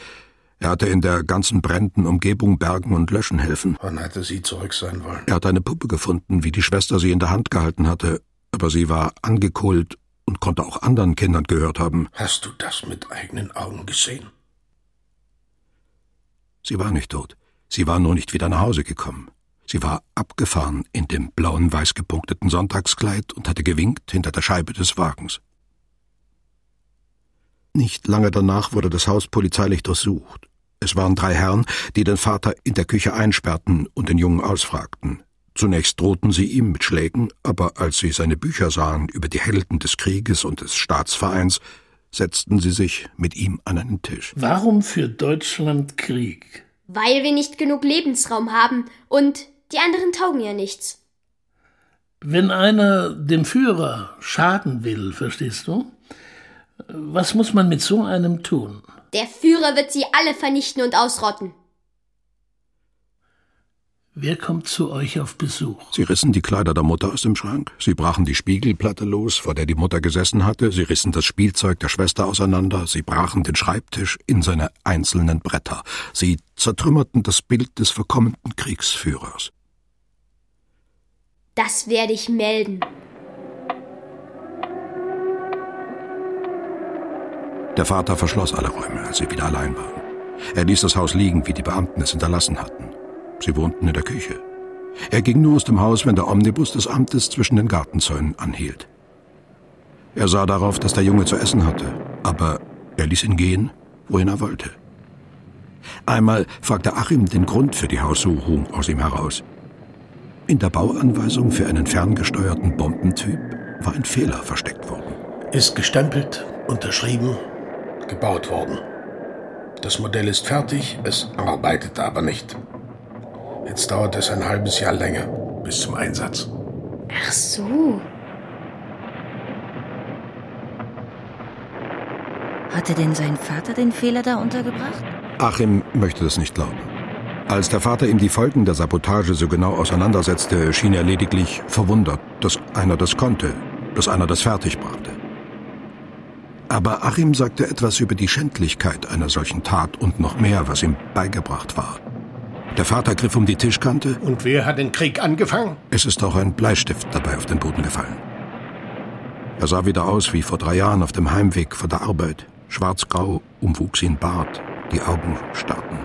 Er hatte in der ganzen brennenden Umgebung bergen und löschen helfen. Wann hätte sie zurück sein wollen? Er hat eine Puppe gefunden, wie die Schwester sie in der Hand gehalten hatte, aber sie war angekohlt und konnte auch anderen Kindern gehört haben. Hast du das mit eigenen Augen gesehen? Sie war nicht tot. Sie war nur nicht wieder nach Hause gekommen. Sie war abgefahren in dem blauen, weiß gepunkteten Sonntagskleid und hatte gewinkt hinter der Scheibe des Wagens. Nicht lange danach wurde das Haus polizeilich durchsucht. Es waren drei Herren, die den Vater in der Küche einsperrten und den Jungen ausfragten. Zunächst drohten sie ihm mit Schlägen, aber als sie seine Bücher sahen über die Helden des Krieges und des Staatsvereins, setzten sie sich mit ihm an einen Tisch. Warum führt Deutschland Krieg? Weil wir nicht genug Lebensraum haben und die anderen taugen ja nichts. Wenn einer dem Führer schaden will, verstehst du? Was muss man mit so einem tun? Der Führer wird sie alle vernichten und ausrotten. Wer kommt zu euch auf Besuch? Sie rissen die Kleider der Mutter aus dem Schrank, sie brachen die Spiegelplatte los, vor der die Mutter gesessen hatte, sie rissen das Spielzeug der Schwester auseinander, sie brachen den Schreibtisch in seine einzelnen Bretter, sie zertrümmerten das Bild des verkommenen Kriegsführers. Das werde ich melden. Der Vater verschloss alle Räume, als sie wieder allein waren. Er ließ das Haus liegen, wie die Beamten es hinterlassen hatten. Sie wohnten in der Küche. Er ging nur aus dem Haus, wenn der Omnibus des Amtes zwischen den Gartenzäunen anhielt. Er sah darauf, dass der Junge zu essen hatte, aber er ließ ihn gehen, wohin er wollte. Einmal fragte Achim den Grund für die Haussuchung aus ihm heraus. In der Bauanweisung für einen ferngesteuerten Bombentyp war ein Fehler versteckt worden. Ist gestempelt, unterschrieben, gebaut worden. Das Modell ist fertig, es arbeitet aber nicht. Jetzt dauert es ein halbes Jahr länger bis zum Einsatz. Ach so. Hatte denn sein Vater den Fehler da untergebracht? Achim möchte das nicht glauben. Als der Vater ihm die Folgen der Sabotage so genau auseinandersetzte, schien er lediglich verwundert, dass einer das konnte, dass einer das fertigbrachte. Aber Achim sagte etwas über die Schändlichkeit einer solchen Tat und noch mehr, was ihm beigebracht war. Der Vater griff um die Tischkante. Und wer hat den Krieg angefangen? Es ist auch ein Bleistift dabei auf den Boden gefallen. Er sah wieder aus wie vor drei Jahren auf dem Heimweg von der Arbeit. Schwarzgrau umwuchs ihn Bart, die Augen starrten.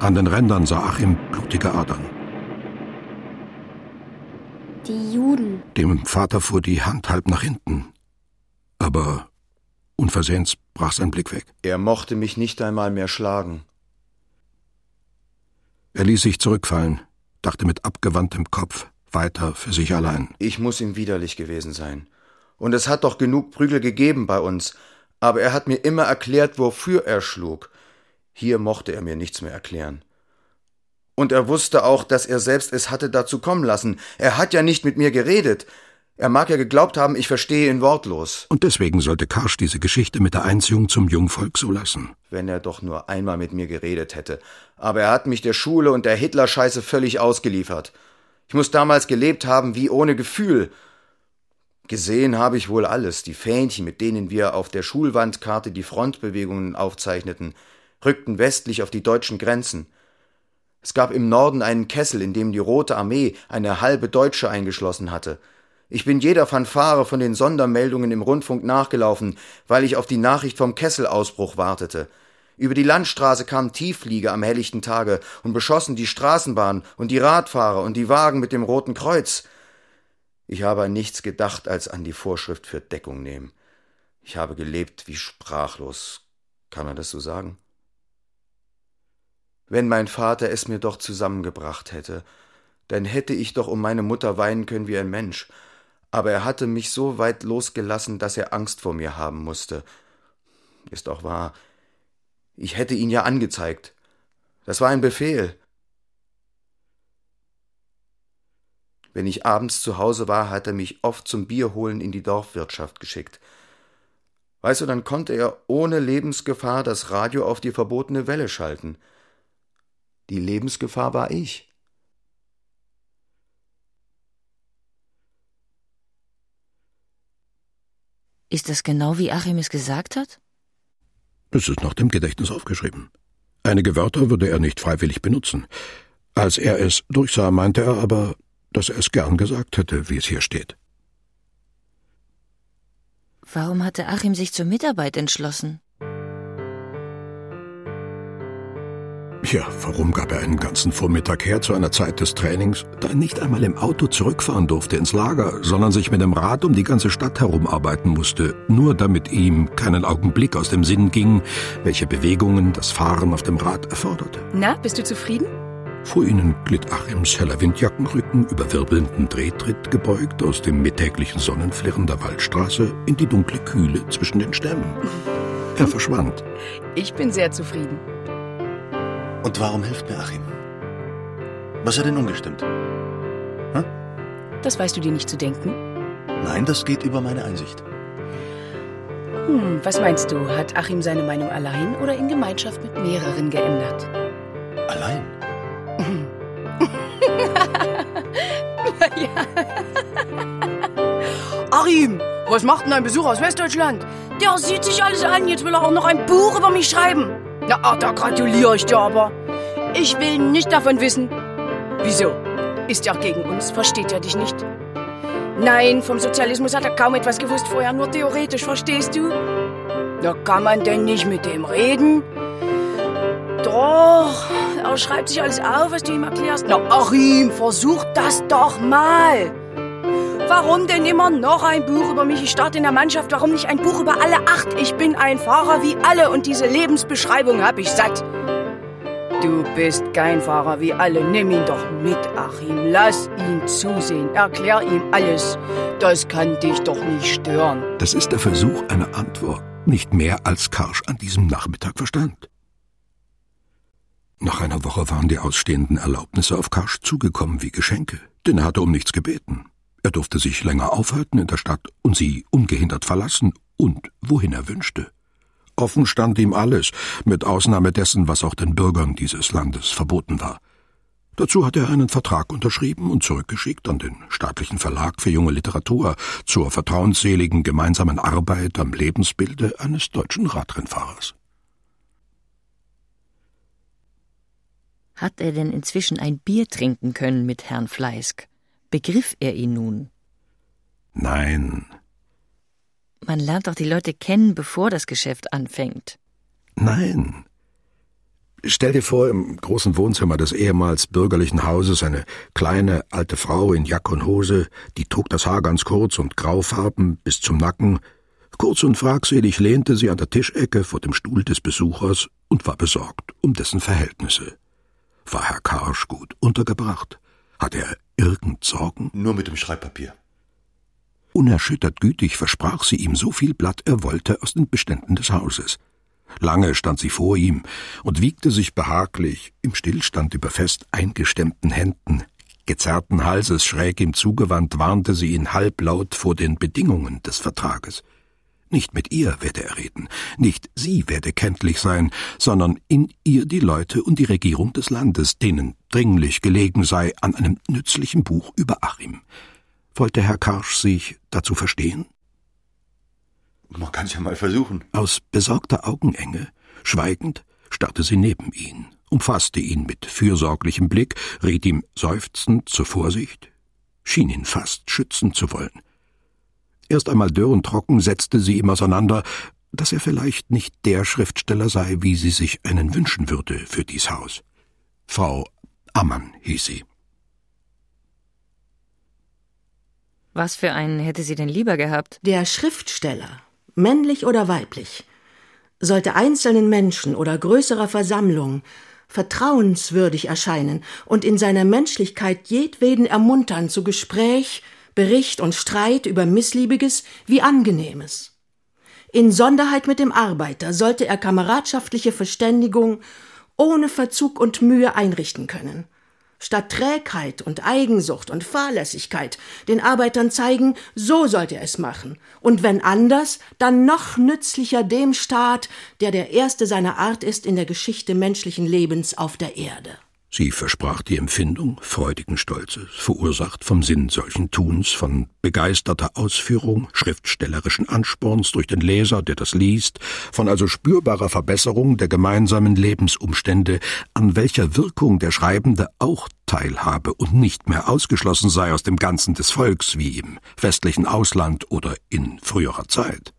An den Rändern sah Achim blutige Adern. Die Juden. Dem Vater fuhr die Hand halb nach hinten. Aber unversehens brach sein Blick weg. Er mochte mich nicht einmal mehr schlagen. Er ließ sich zurückfallen, dachte mit abgewandtem Kopf weiter für sich allein. Ich muss ihm widerlich gewesen sein. Und es hat doch genug Prügel gegeben bei uns, aber er hat mir immer erklärt, wofür er schlug. Hier mochte er mir nichts mehr erklären. Und er wusste auch, dass er selbst es hatte dazu kommen lassen. Er hat ja nicht mit mir geredet. Er mag ja geglaubt haben, ich verstehe ihn wortlos. Und deswegen sollte Karsch diese Geschichte mit der Einziehung zum Jungvolk so lassen. Wenn er doch nur einmal mit mir geredet hätte. Aber er hat mich der Schule und der Hitlerscheiße völlig ausgeliefert. Ich muss damals gelebt haben wie ohne Gefühl. Gesehen habe ich wohl alles, die Fähnchen, mit denen wir auf der Schulwandkarte die Frontbewegungen aufzeichneten, rückten westlich auf die deutschen Grenzen. Es gab im Norden einen Kessel, in dem die Rote Armee eine halbe Deutsche eingeschlossen hatte. Ich bin jeder Fanfare von den Sondermeldungen im Rundfunk nachgelaufen, weil ich auf die Nachricht vom Kesselausbruch wartete. Über die Landstraße kamen Tiefflieger am helllichten Tage und beschossen die Straßenbahn und die Radfahrer und die Wagen mit dem Roten Kreuz. Ich habe an nichts gedacht als an die Vorschrift für Deckung nehmen. Ich habe gelebt wie sprachlos. Kann man das so sagen? Wenn mein Vater es mir doch zusammengebracht hätte, dann hätte ich doch um meine Mutter weinen können wie ein Mensch. Aber er hatte mich so weit losgelassen, dass er Angst vor mir haben musste. Ist auch wahr. Ich hätte ihn ja angezeigt. Das war ein Befehl. Wenn ich abends zu Hause war, hat er mich oft zum Bierholen in die Dorfwirtschaft geschickt. Weißt du, dann konnte er ohne Lebensgefahr das Radio auf die verbotene Welle schalten. Die Lebensgefahr war ich. Ist das genau wie Achim es gesagt hat? Es ist nach dem Gedächtnis aufgeschrieben. Einige Wörter würde er nicht freiwillig benutzen. Als er es durchsah, meinte er aber, dass er es gern gesagt hätte, wie es hier steht. Warum hatte Achim sich zur Mitarbeit entschlossen? Ja, warum gab er einen ganzen Vormittag her zu einer Zeit des Trainings, da er nicht einmal im Auto zurückfahren durfte ins Lager, sondern sich mit dem Rad um die ganze Stadt herumarbeiten musste, nur damit ihm keinen Augenblick aus dem Sinn ging, welche Bewegungen das Fahren auf dem Rad erforderte. Na, bist du zufrieden? Vor ihnen glitt Achims heller Windjackenrücken über wirbelnden Drehtritt gebeugt aus dem mittäglichen Sonnenflirren der Waldstraße in die dunkle Kühle zwischen den Stämmen. Er verschwand. Ich bin sehr zufrieden. Und warum hilft mir Achim? Was hat denn umgestimmt? Hm? Das weißt du dir nicht zu denken? Nein, das geht über meine Einsicht. Hm, was meinst du? Hat Achim seine Meinung allein oder in Gemeinschaft mit mehreren geändert? Allein? ja. <laughs> Achim, was macht denn ein Besuch aus Westdeutschland? Der sieht sich alles an. Jetzt will er auch noch ein Buch über mich schreiben. Na, ach, da gratuliere ich dir aber. Ich will nicht davon wissen. Wieso? Ist ja gegen uns, versteht er dich nicht? Nein, vom Sozialismus hat er kaum etwas gewusst vorher, nur theoretisch, verstehst du? Da kann man denn nicht mit dem reden? Doch, er schreibt sich alles auf, was du ihm erklärst. Na, Achim, versuch das doch mal. Warum denn immer noch ein Buch über mich? Ich starte in der Mannschaft. Warum nicht ein Buch über alle acht? Ich bin ein Fahrer wie alle und diese Lebensbeschreibung hab ich satt. Du bist kein Fahrer wie alle. Nimm ihn doch mit, Achim. Lass ihn zusehen. Erklär ihm alles. Das kann dich doch nicht stören. Das ist der Versuch einer Antwort. Nicht mehr als Karsch an diesem Nachmittag verstand. Nach einer Woche waren die ausstehenden Erlaubnisse auf Karsch zugekommen wie Geschenke, denn er hatte um nichts gebeten. Er durfte sich länger aufhalten in der Stadt und sie ungehindert verlassen und wohin er wünschte. Offen stand ihm alles, mit Ausnahme dessen, was auch den Bürgern dieses Landes verboten war. Dazu hat er einen Vertrag unterschrieben und zurückgeschickt an den staatlichen Verlag für junge Literatur zur vertrauensseligen gemeinsamen Arbeit am Lebensbilde eines deutschen Radrennfahrers. Hat er denn inzwischen ein Bier trinken können mit Herrn Fleisk? Begriff er ihn nun? Nein. Man lernt doch die Leute kennen, bevor das Geschäft anfängt. Nein. Stell dir vor, im großen Wohnzimmer des ehemals bürgerlichen Hauses eine kleine, alte Frau in Jack und Hose, die trug das Haar ganz kurz und graufarben bis zum Nacken. Kurz und fragwürdig lehnte sie an der Tischecke vor dem Stuhl des Besuchers und war besorgt um dessen Verhältnisse. War Herr Karsch gut untergebracht? Hat er irgend Sorgen? Nur mit dem Schreibpapier. Unerschüttert gütig versprach sie ihm so viel Blatt er wollte aus den Beständen des Hauses. Lange stand sie vor ihm und wiegte sich behaglich im Stillstand über fest eingestemmten Händen. Gezerrten Halses schräg ihm zugewandt warnte sie ihn halblaut vor den Bedingungen des Vertrages. Nicht mit ihr werde er reden, nicht sie werde kenntlich sein, sondern in ihr die Leute und die Regierung des Landes, denen dringlich gelegen sei an einem nützlichen Buch über Achim. Wollte Herr Karsch sich dazu verstehen? Man kann's ja mal versuchen. Aus besorgter Augenenge, schweigend, starrte sie neben ihn, umfasste ihn mit fürsorglichem Blick, riet ihm seufzend zur Vorsicht, schien ihn fast schützen zu wollen. Erst einmal dürr und trocken setzte sie ihm auseinander, dass er vielleicht nicht der Schriftsteller sei, wie sie sich einen wünschen würde für dies Haus. Frau Ammann hieß sie. Was für einen hätte sie denn lieber gehabt? Der Schriftsteller, männlich oder weiblich, sollte einzelnen Menschen oder größerer Versammlung vertrauenswürdig erscheinen und in seiner Menschlichkeit jedweden ermuntern zu Gespräch, Bericht und Streit über Missliebiges wie Angenehmes. In Sonderheit mit dem Arbeiter sollte er kameradschaftliche Verständigung ohne Verzug und Mühe einrichten können. Statt Trägheit und Eigensucht und Fahrlässigkeit den Arbeitern zeigen, so sollte er es machen. Und wenn anders, dann noch nützlicher dem Staat, der der erste seiner Art ist in der Geschichte menschlichen Lebens auf der Erde. Sie versprach die Empfindung freudigen Stolzes, verursacht vom Sinn solchen Tuns, von begeisterter Ausführung, schriftstellerischen Ansporns durch den Leser, der das liest, von also spürbarer Verbesserung der gemeinsamen Lebensumstände, an welcher Wirkung der Schreibende auch teilhabe und nicht mehr ausgeschlossen sei aus dem Ganzen des Volks wie im westlichen Ausland oder in früherer Zeit.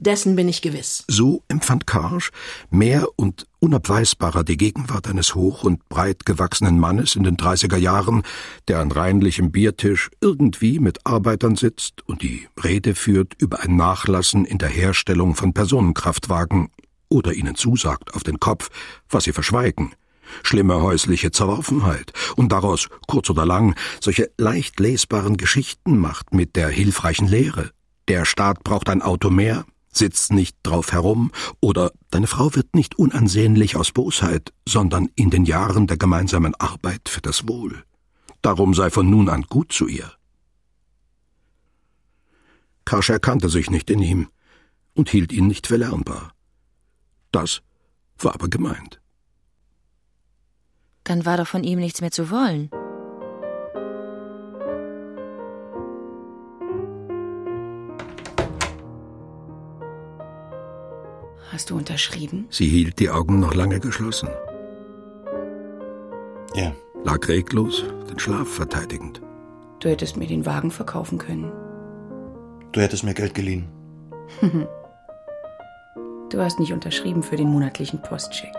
Dessen bin ich gewiss. So empfand Karsch mehr und unabweisbarer die Gegenwart eines hoch und breit gewachsenen Mannes in den dreißiger Jahren, der an reinlichem Biertisch irgendwie mit Arbeitern sitzt und die Rede führt über ein Nachlassen in der Herstellung von Personenkraftwagen oder ihnen zusagt auf den Kopf, was sie verschweigen, schlimme häusliche Zerworfenheit und daraus, kurz oder lang, solche leicht lesbaren Geschichten macht mit der hilfreichen Lehre. Der Staat braucht ein Auto mehr, sitzt nicht drauf herum, oder deine Frau wird nicht unansehnlich aus Bosheit, sondern in den Jahren der gemeinsamen Arbeit für das Wohl. Darum sei von nun an gut zu ihr. Karsch erkannte sich nicht in ihm und hielt ihn nicht für lernbar. Das war aber gemeint. Dann war doch von ihm nichts mehr zu wollen. Hast du unterschrieben? Sie hielt die Augen noch lange geschlossen. Ja. Lag reglos, den Schlaf verteidigend. Du hättest mir den Wagen verkaufen können. Du hättest mir Geld geliehen. du hast nicht unterschrieben für den monatlichen Postcheck.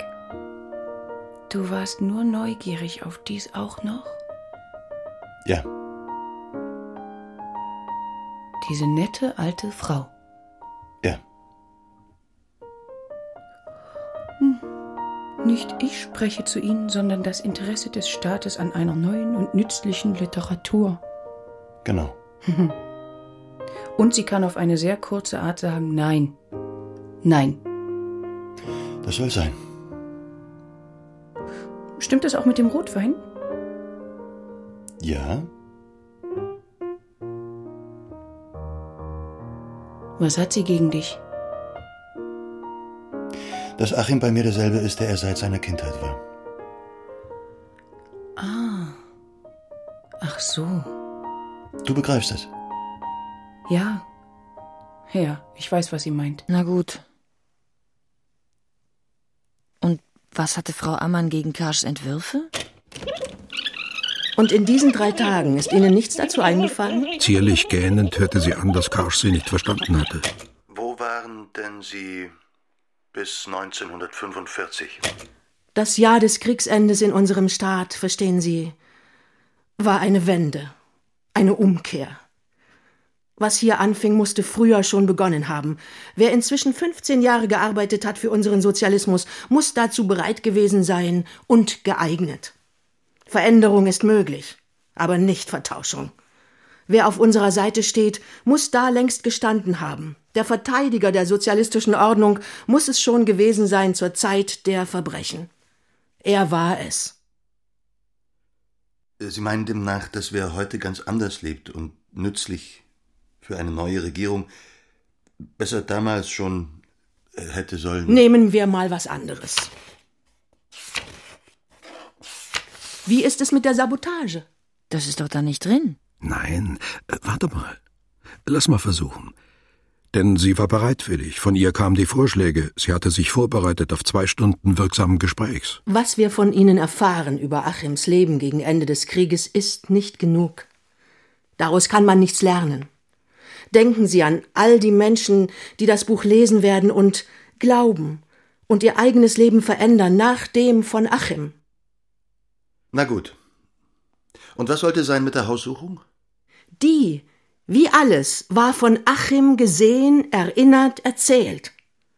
Du warst nur neugierig auf dies auch noch? Ja. Diese nette alte Frau. Nicht ich spreche zu Ihnen, sondern das Interesse des Staates an einer neuen und nützlichen Literatur. Genau. <laughs> Und sie kann auf eine sehr kurze Art sagen Nein. Nein. Das soll sein. Stimmt das auch mit dem Rotwein? Ja. Was hat sie gegen dich? Dass Achim bei mir derselbe ist, der er seit seiner Kindheit war. Ah. Ach so. Du begreifst es. Ja. Ja, ich weiß, was sie meint. Na gut. Und was hatte Frau Ammann gegen Karschs Entwürfe? Und in diesen drei Tagen ist Ihnen nichts dazu eingefallen? Zierlich gähnend hörte sie an, dass Karsch sie nicht verstanden hatte. Wo waren denn Sie bis 1945? Das Jahr des Kriegsendes in unserem Staat, verstehen Sie, war eine Wende, eine Umkehr. Was hier anfing, musste früher schon begonnen haben. Wer inzwischen 15 Jahre gearbeitet hat für unseren Sozialismus, muss dazu bereit gewesen sein und geeignet. Veränderung ist möglich, aber nicht Vertauschung. Wer auf unserer Seite steht, muss da längst gestanden haben. Der Verteidiger der sozialistischen Ordnung muss es schon gewesen sein zur Zeit der Verbrechen. Er war es. Sie meinen demnach, dass wer heute ganz anders lebt und nützlich für eine neue Regierung besser damals schon äh, hätte sollen. Nehmen wir mal was anderes. Wie ist es mit der Sabotage? Das ist doch da nicht drin. Nein, äh, warte mal. Lass mal versuchen. Denn sie war bereitwillig. Von ihr kamen die Vorschläge. Sie hatte sich vorbereitet auf zwei Stunden wirksamen Gesprächs. Was wir von Ihnen erfahren über Achims Leben gegen Ende des Krieges ist nicht genug. Daraus kann man nichts lernen. Denken Sie an all die Menschen, die das Buch lesen werden und glauben und ihr eigenes Leben verändern nach dem von Achim. Na gut. Und was sollte sein mit der Haussuchung? Die, wie alles, war von Achim gesehen, erinnert, erzählt.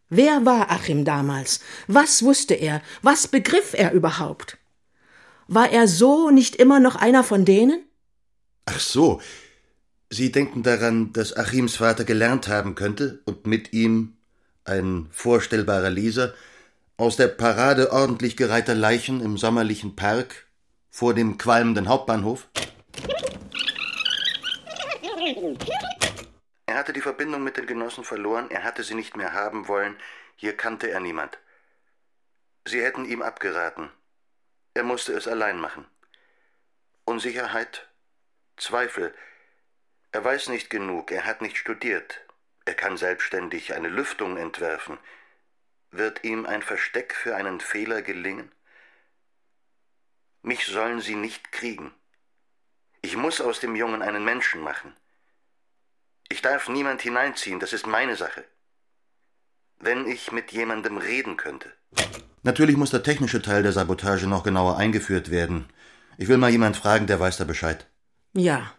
Wer war Achim damals? Was wusste er? Was begriff er überhaupt? War er so nicht immer noch einer von denen? Ach so. Sie denken daran, dass Achims Vater gelernt haben könnte und mit ihm ein vorstellbarer Leser aus der Parade ordentlich gereihter Leichen im sommerlichen Park vor dem qualmenden Hauptbahnhof? Er hatte die Verbindung mit den Genossen verloren, er hatte sie nicht mehr haben wollen, hier kannte er niemand. Sie hätten ihm abgeraten. Er musste es allein machen. Unsicherheit, Zweifel. Er weiß nicht genug, er hat nicht studiert. Er kann selbstständig eine Lüftung entwerfen. Wird ihm ein Versteck für einen Fehler gelingen? Mich sollen sie nicht kriegen. Ich muss aus dem Jungen einen Menschen machen. Ich darf niemand hineinziehen, das ist meine Sache. Wenn ich mit jemandem reden könnte. Natürlich muss der technische Teil der Sabotage noch genauer eingeführt werden. Ich will mal jemand fragen, der weiß da Bescheid. Ja.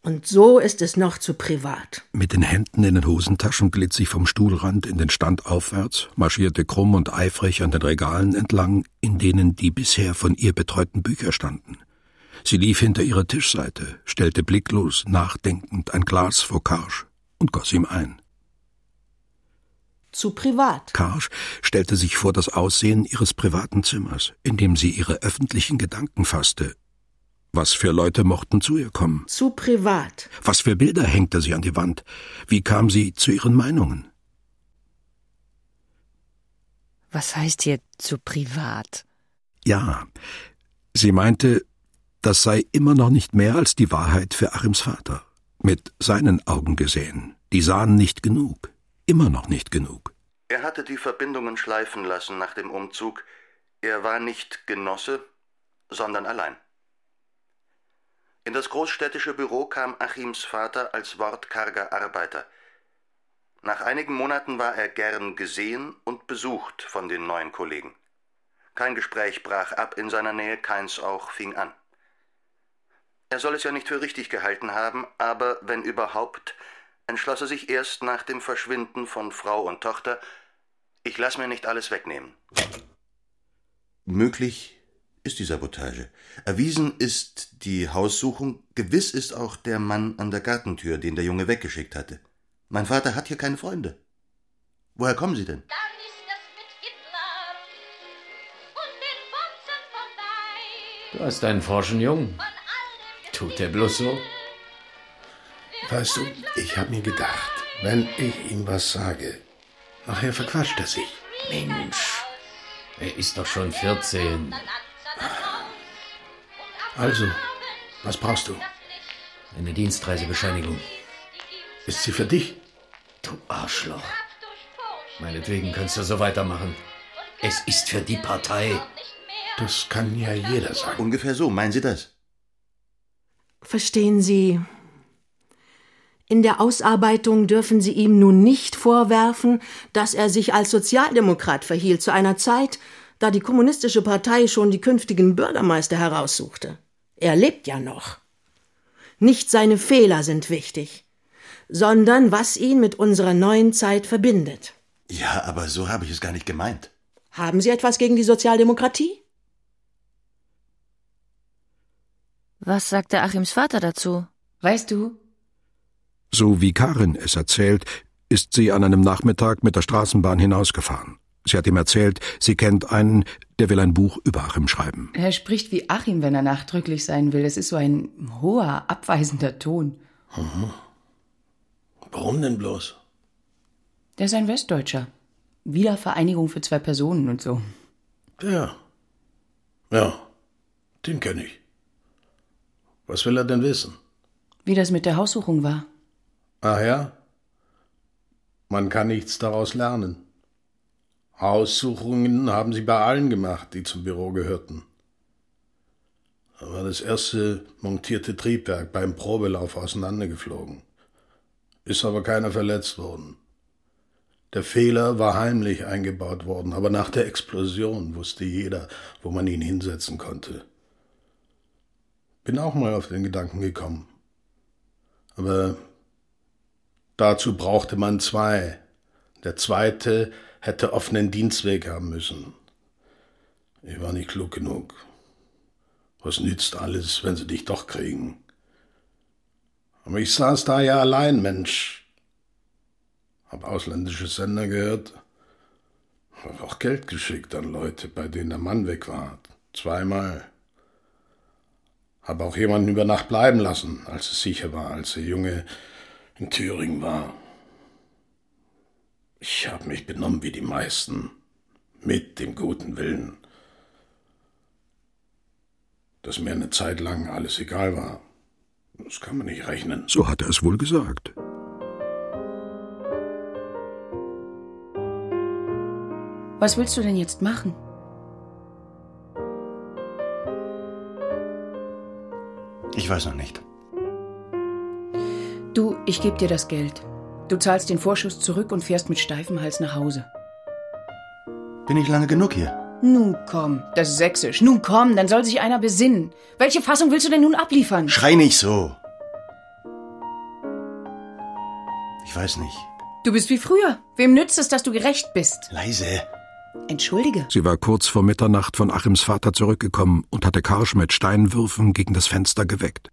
Und so ist es noch zu privat. Mit den Händen in den Hosentaschen glitt sie vom Stuhlrand in den Stand aufwärts, marschierte krumm und eifrig an den Regalen entlang, in denen die bisher von ihr betreuten Bücher standen. Sie lief hinter ihrer Tischseite, stellte blicklos, nachdenkend ein Glas vor Karsch und goss ihm ein. Zu privat. Karsch stellte sich vor das Aussehen ihres privaten Zimmers, in dem sie ihre öffentlichen Gedanken fasste, Was für Leute mochten zu ihr kommen? Zu privat. Was für Bilder hängte sie an die Wand? Wie kam sie zu ihren Meinungen? Was heißt hier zu privat? Ja, sie meinte, das sei immer noch nicht mehr als die Wahrheit für Achims Vater. Mit seinen Augen gesehen. Die sahen nicht genug. Immer noch nicht genug. Er hatte die Verbindungen schleifen lassen nach dem Umzug. Er war nicht Genosse, sondern allein. In das großstädtische Büro kam Achims Vater als wortkarger Arbeiter. Nach einigen Monaten war er gern gesehen und besucht von den neuen Kollegen. Kein Gespräch brach ab in seiner Nähe, keins auch fing an. Er soll es ja nicht für richtig gehalten haben, aber wenn überhaupt, entschloss er sich erst nach dem Verschwinden von Frau und Tochter, ich lass mir nicht alles wegnehmen. Möglich ist die Sabotage. Erwiesen ist die Haussuchung, gewiss ist auch der Mann an der Gartentür, den der Junge weggeschickt hatte. Mein Vater hat hier keine Freunde. Woher kommen Sie denn? Du hast einen forschen Jungen. Tut der bloß so? Weißt du, ich habe mir gedacht, wenn ich ihm was sage, nachher verquatscht er sich. Mensch, er ist doch schon 14. Also, was brauchst du? Eine Dienstreisebescheinigung. Ist sie für dich? Du Arschloch. Meinetwegen kannst du so weitermachen. Es ist für die Partei. Das kann ja jeder sagen. Ungefähr so, meinen Sie das? Verstehen Sie, in der Ausarbeitung dürfen Sie ihm nun nicht vorwerfen, dass er sich als Sozialdemokrat verhielt zu einer Zeit, da die kommunistische Partei schon die künftigen Bürgermeister heraussuchte. Er lebt ja noch. Nicht seine Fehler sind wichtig, sondern was ihn mit unserer neuen Zeit verbindet. Ja, aber so habe ich es gar nicht gemeint. Haben Sie etwas gegen die Sozialdemokratie? Was sagte Achims Vater dazu? Weißt du? So wie Karin es erzählt, ist sie an einem Nachmittag mit der Straßenbahn hinausgefahren. Sie hat ihm erzählt, sie kennt einen, der will ein Buch über Achim schreiben. Er spricht wie Achim, wenn er nachdrücklich sein will. Es ist so ein hoher, abweisender Ton. Mhm. Warum denn bloß? Der ist ein Westdeutscher. Wiedervereinigung für zwei Personen und so. Ja. Ja, den kenne ich. Was will er denn wissen? Wie das mit der Haussuchung war. Ach ja? Man kann nichts daraus lernen. Haussuchungen haben sie bei allen gemacht, die zum Büro gehörten. Da war das erste montierte Triebwerk beim Probelauf auseinandergeflogen. Ist aber keiner verletzt worden. Der Fehler war heimlich eingebaut worden, aber nach der Explosion wusste jeder, wo man ihn hinsetzen konnte. Bin auch mal auf den Gedanken gekommen. Aber dazu brauchte man zwei. Der zweite hätte offenen Dienstweg haben müssen. Ich war nicht klug genug. Was nützt alles, wenn sie dich doch kriegen? Aber ich saß da ja allein, Mensch. Hab ausländische Sender gehört. Hab auch Geld geschickt an Leute, bei denen der Mann weg war. Zweimal. Hab auch jemanden über Nacht bleiben lassen, als es sicher war, als der Junge in Thüringen war. Ich habe mich benommen wie die meisten, mit dem guten Willen, dass mir eine Zeit lang alles egal war. Das kann man nicht rechnen. So hat er es wohl gesagt. Was willst du denn jetzt machen? Ich weiß noch nicht. Du, ich gebe dir das Geld. Du zahlst den Vorschuss zurück und fährst mit steifem Hals nach Hause. Bin ich lange genug hier? Nun komm, das ist sächsisch. Nun komm, dann soll sich einer besinnen. Welche Fassung willst du denn nun abliefern? Schrei nicht so. Ich weiß nicht. Du bist wie früher. Wem nützt es, dass du gerecht bist? Leise. Entschuldige. Sie war kurz vor Mitternacht von Achims Vater zurückgekommen und hatte Karsch mit Steinwürfen gegen das Fenster geweckt.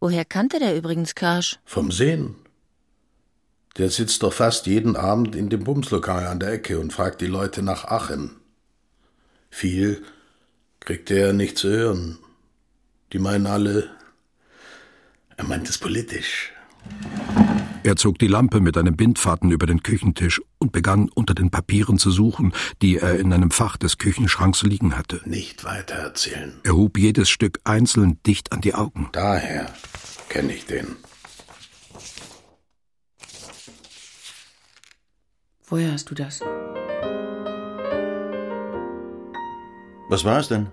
Woher kannte der übrigens Karsch? Vom Sehen. Der sitzt doch fast jeden Abend in dem Bumslokal an der Ecke und fragt die Leute nach Achim. Viel Kriegt er nicht zu hören. Die meinen alle, er meint es politisch. Er zog die Lampe mit einem Bindfaden über den Küchentisch und begann unter den Papieren zu suchen, die er in einem Fach des Küchenschranks liegen hatte. Nicht weiter erzählen. Er hob jedes Stück einzeln dicht an die Augen. Daher kenne ich den. Woher hast du das? Was war es denn?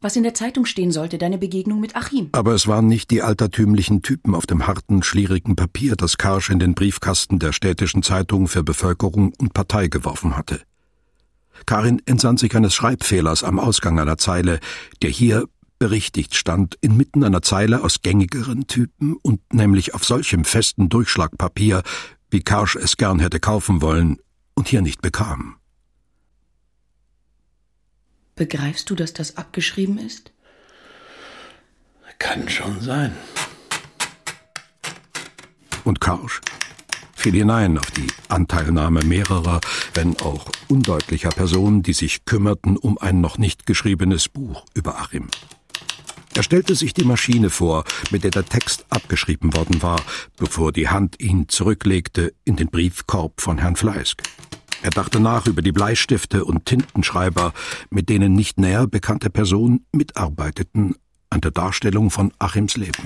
Was in der Zeitung stehen sollte, deine Begegnung mit Achim. Aber es waren nicht die altertümlichen Typen auf dem harten, schlierigen Papier, das Karsch in den Briefkasten der städtischen Zeitung für Bevölkerung und Partei geworfen hatte. Karin entsann sich eines Schreibfehlers am Ausgang einer Zeile, der hier berichtigt stand, inmitten einer Zeile aus gängigeren Typen und nämlich auf solchem festen Durchschlagpapier, wie Karsch es gern hätte kaufen wollen und hier nicht bekam. Begreifst du, dass das abgeschrieben ist? Kann schon sein. Und Karsch fiel hinein auf die Anteilnahme mehrerer, wenn auch undeutlicher Personen, die sich kümmerten um ein noch nicht geschriebenes Buch über Achim. Er stellte sich die Maschine vor, mit der der Text abgeschrieben worden war, bevor die Hand ihn zurücklegte in den Briefkorb von Herrn Fleisk. Er dachte nach über die Bleistifte und Tintenschreiber, mit denen nicht näher bekannte Personen mitarbeiteten an der Darstellung von Achims Leben.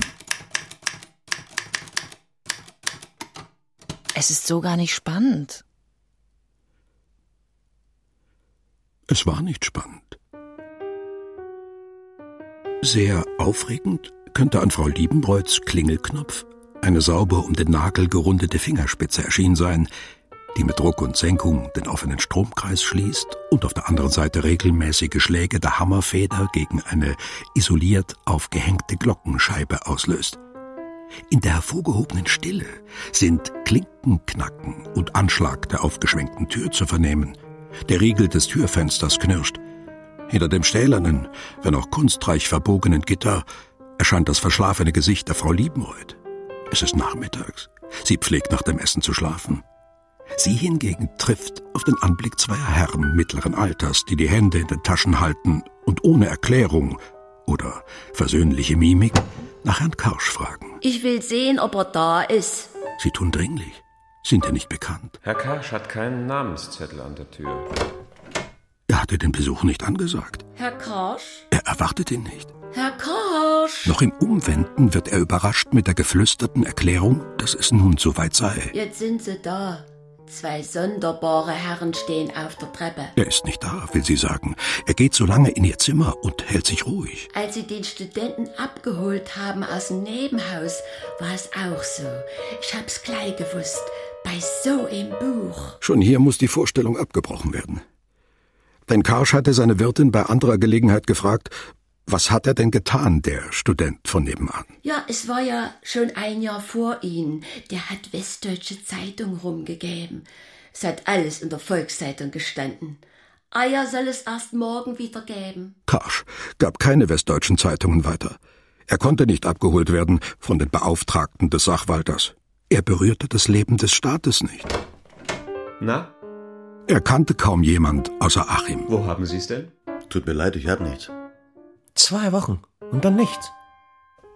Es ist so gar nicht spannend. Es war nicht spannend. Sehr aufregend könnte an Frau Liebenbreuz Klingelknopf eine sauber um den Nagel gerundete Fingerspitze erschienen sein, die mit Druck und Senkung den offenen Stromkreis schließt und auf der anderen Seite regelmäßige Schläge der Hammerfeder gegen eine isoliert aufgehängte Glockenscheibe auslöst. In der hervorgehobenen Stille sind Klinkenknacken und Anschlag der aufgeschwenkten Tür zu vernehmen. Der Riegel des Türfensters knirscht. Hinter dem stählernen, wenn auch kunstreich verbogenen Gitter erscheint das verschlafene Gesicht der Frau Liebenreuth. Es ist nachmittags. Sie pflegt nach dem Essen zu schlafen. Sie hingegen trifft auf den Anblick zweier Herren mittleren Alters, die die Hände in den Taschen halten und ohne Erklärung oder versöhnliche Mimik nach Herrn Karsch fragen. Ich will sehen, ob er da ist. Sie tun dringlich, sind ja nicht bekannt. Herr Karsch hat keinen Namenszettel an der Tür. Er hatte den Besuch nicht angesagt. Herr Karsch? Er erwartet ihn nicht. Herr Karsch! Noch im Umwenden wird er überrascht mit der geflüsterten Erklärung, dass es nun soweit sei. Jetzt sind Sie da. Zwei sonderbare Herren stehen auf der Treppe. Er ist nicht da, will sie sagen. Er geht so lange in ihr Zimmer und hält sich ruhig. Als Sie den Studenten abgeholt haben aus dem Nebenhaus, war es auch so. Ich hab's gleich gewusst. Bei so einem Buch. Schon hier muss die Vorstellung abgebrochen werden. Denn Karsch hatte seine Wirtin bei anderer Gelegenheit gefragt, was hat er denn getan, der Student von nebenan? Ja, es war ja schon ein Jahr vor ihm. Der hat Westdeutsche Zeitung rumgegeben. Es hat alles in der Volkszeitung gestanden. Eier soll es erst morgen wieder geben. Karsch gab keine westdeutschen Zeitungen weiter. Er konnte nicht abgeholt werden von den Beauftragten des Sachwalters. Er berührte das Leben des Staates nicht. Na? Er kannte kaum jemand außer Achim. Wo haben Sie es denn? Tut mir leid, ich hab nichts. Zwei Wochen und dann nichts.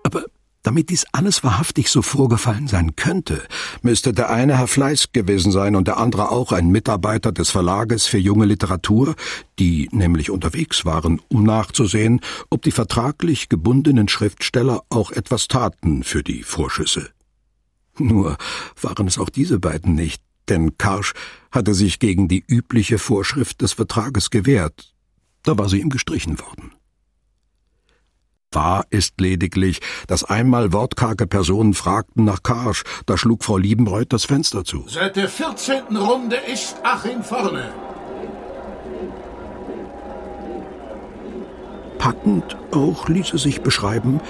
Aber damit dies alles wahrhaftig so vorgefallen sein könnte, müsste der eine Herr Fleiß gewesen sein und der andere auch ein Mitarbeiter des Verlages für junge Literatur, die nämlich unterwegs waren, um nachzusehen, ob die vertraglich gebundenen Schriftsteller auch etwas taten für die Vorschüsse. Nur waren es auch diese beiden nicht, denn Karsch hatte sich gegen die übliche Vorschrift des Vertrages gewehrt. Da war sie ihm gestrichen worden. Wahr ist lediglich, dass einmal wortkarge Personen fragten nach Karsch, da schlug Frau Liebenreuth das Fenster zu. Seit der 14. Runde ist Achim vorne. Packend auch ließe sich beschreiben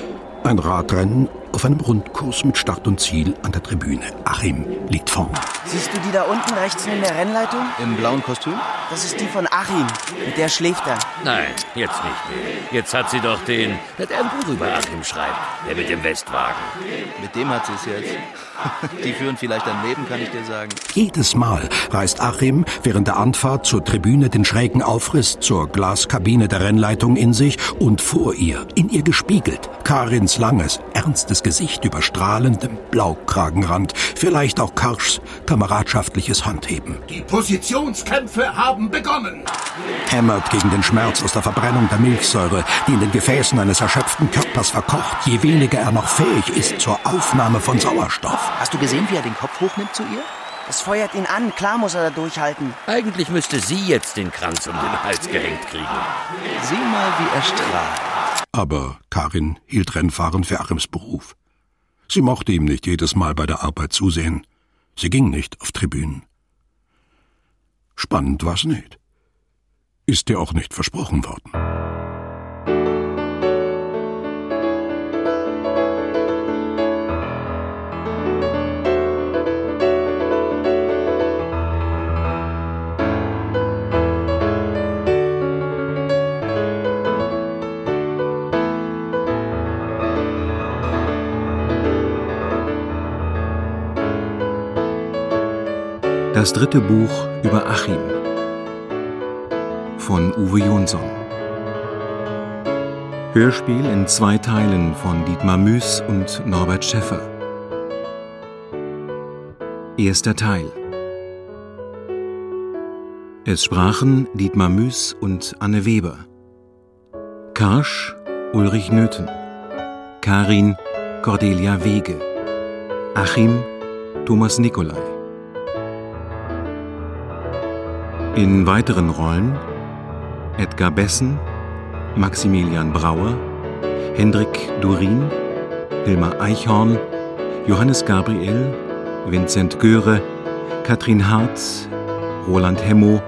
ein Radrennen auf einem Rundkurs mit Start und Ziel an der Tribüne. Achim liegt vorn. Siehst du die da unten rechts neben der Rennleitung? Im blauen Kostüm? Das ist die von Achim. Mit der schläft er. Nein, jetzt nicht mehr. Jetzt hat sie doch den, der ein Buch über Achim schreibt, der mit dem Westwagen. Mit dem hat sie es jetzt. Die führen vielleicht ein Leben, kann ich dir sagen. Jedes Mal reißt Achim während der Anfahrt zur Tribüne den schrägen Aufriss zur Glaskabine der Rennleitung in sich und vor ihr, in ihr gespiegelt, Karins langes, ernstes Gesicht über strahlendem Blaukragenrand, vielleicht auch Karschs kameradschaftliches Handheben. Die Positionskämpfe haben begonnen. Hämmert gegen den Schmerz aus der Verbrennung der Milchsäure, die in den Gefäßen eines erschöpften Körpers verkocht, je weniger er noch fähig ist zur Aufnahme von Sauerstoff. Hast du gesehen, wie er den Kopf hochnimmt zu ihr? Das feuert ihn an. Klar muss er da durchhalten. Eigentlich müsste sie jetzt den Kranz um den Hals gehängt kriegen. Sieh mal, wie er strahlt. Aber Karin hielt Rennfahren für Achims Beruf. Sie mochte ihm nicht jedes Mal bei der Arbeit zusehen. Sie ging nicht auf Tribünen. Spannend war's nicht. Ist dir auch nicht versprochen worden. Das dritte Buch über Achim von Uwe Jonsson. Hörspiel in zwei Teilen von Dietmar Müß und Norbert Schäffer. Erster Teil. Es sprachen Dietmar Müß und Anne Weber. Karsch Ulrich Nöthen. Karin Cordelia Wege. Achim Thomas Nicolai. In weiteren Rollen Edgar Bessen, Maximilian Brauer, Hendrik Durin, Hilmar Eichhorn, Johannes Gabriel, Vincent Göre, Katrin Hart, Roland Hemmo,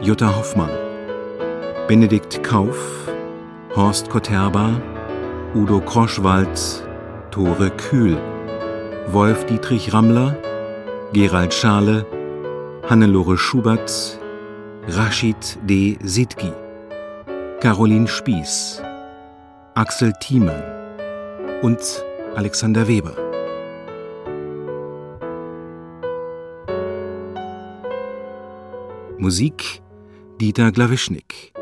Jutta Hoffmann, Benedikt Kauf, Horst Koterba, Udo Kroschwald, Tore Kühl, Wolf Dietrich Rammler, Gerald Schale, Hannelore Schubert, Rashid D. Sidgi, Caroline Spieß, Axel Thiemann und Alexander Weber. Musik Dieter Glawischnik.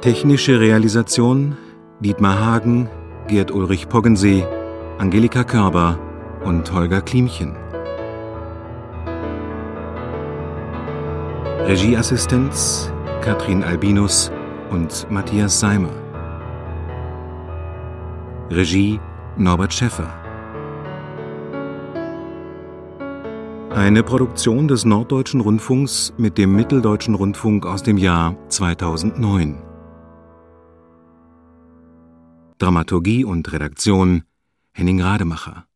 Technische Realisation Dietmar Hagen, Gerd Ulrich Poggensee, Angelika Körber und Holger Klimchen. Regieassistenz Katrin Albinus und Matthias Seimer. Regie Norbert Schäffer. Eine Produktion des Norddeutschen Rundfunks mit dem Mitteldeutschen Rundfunk aus dem Jahr 2009. Dramaturgie und Redaktion Henning Rademacher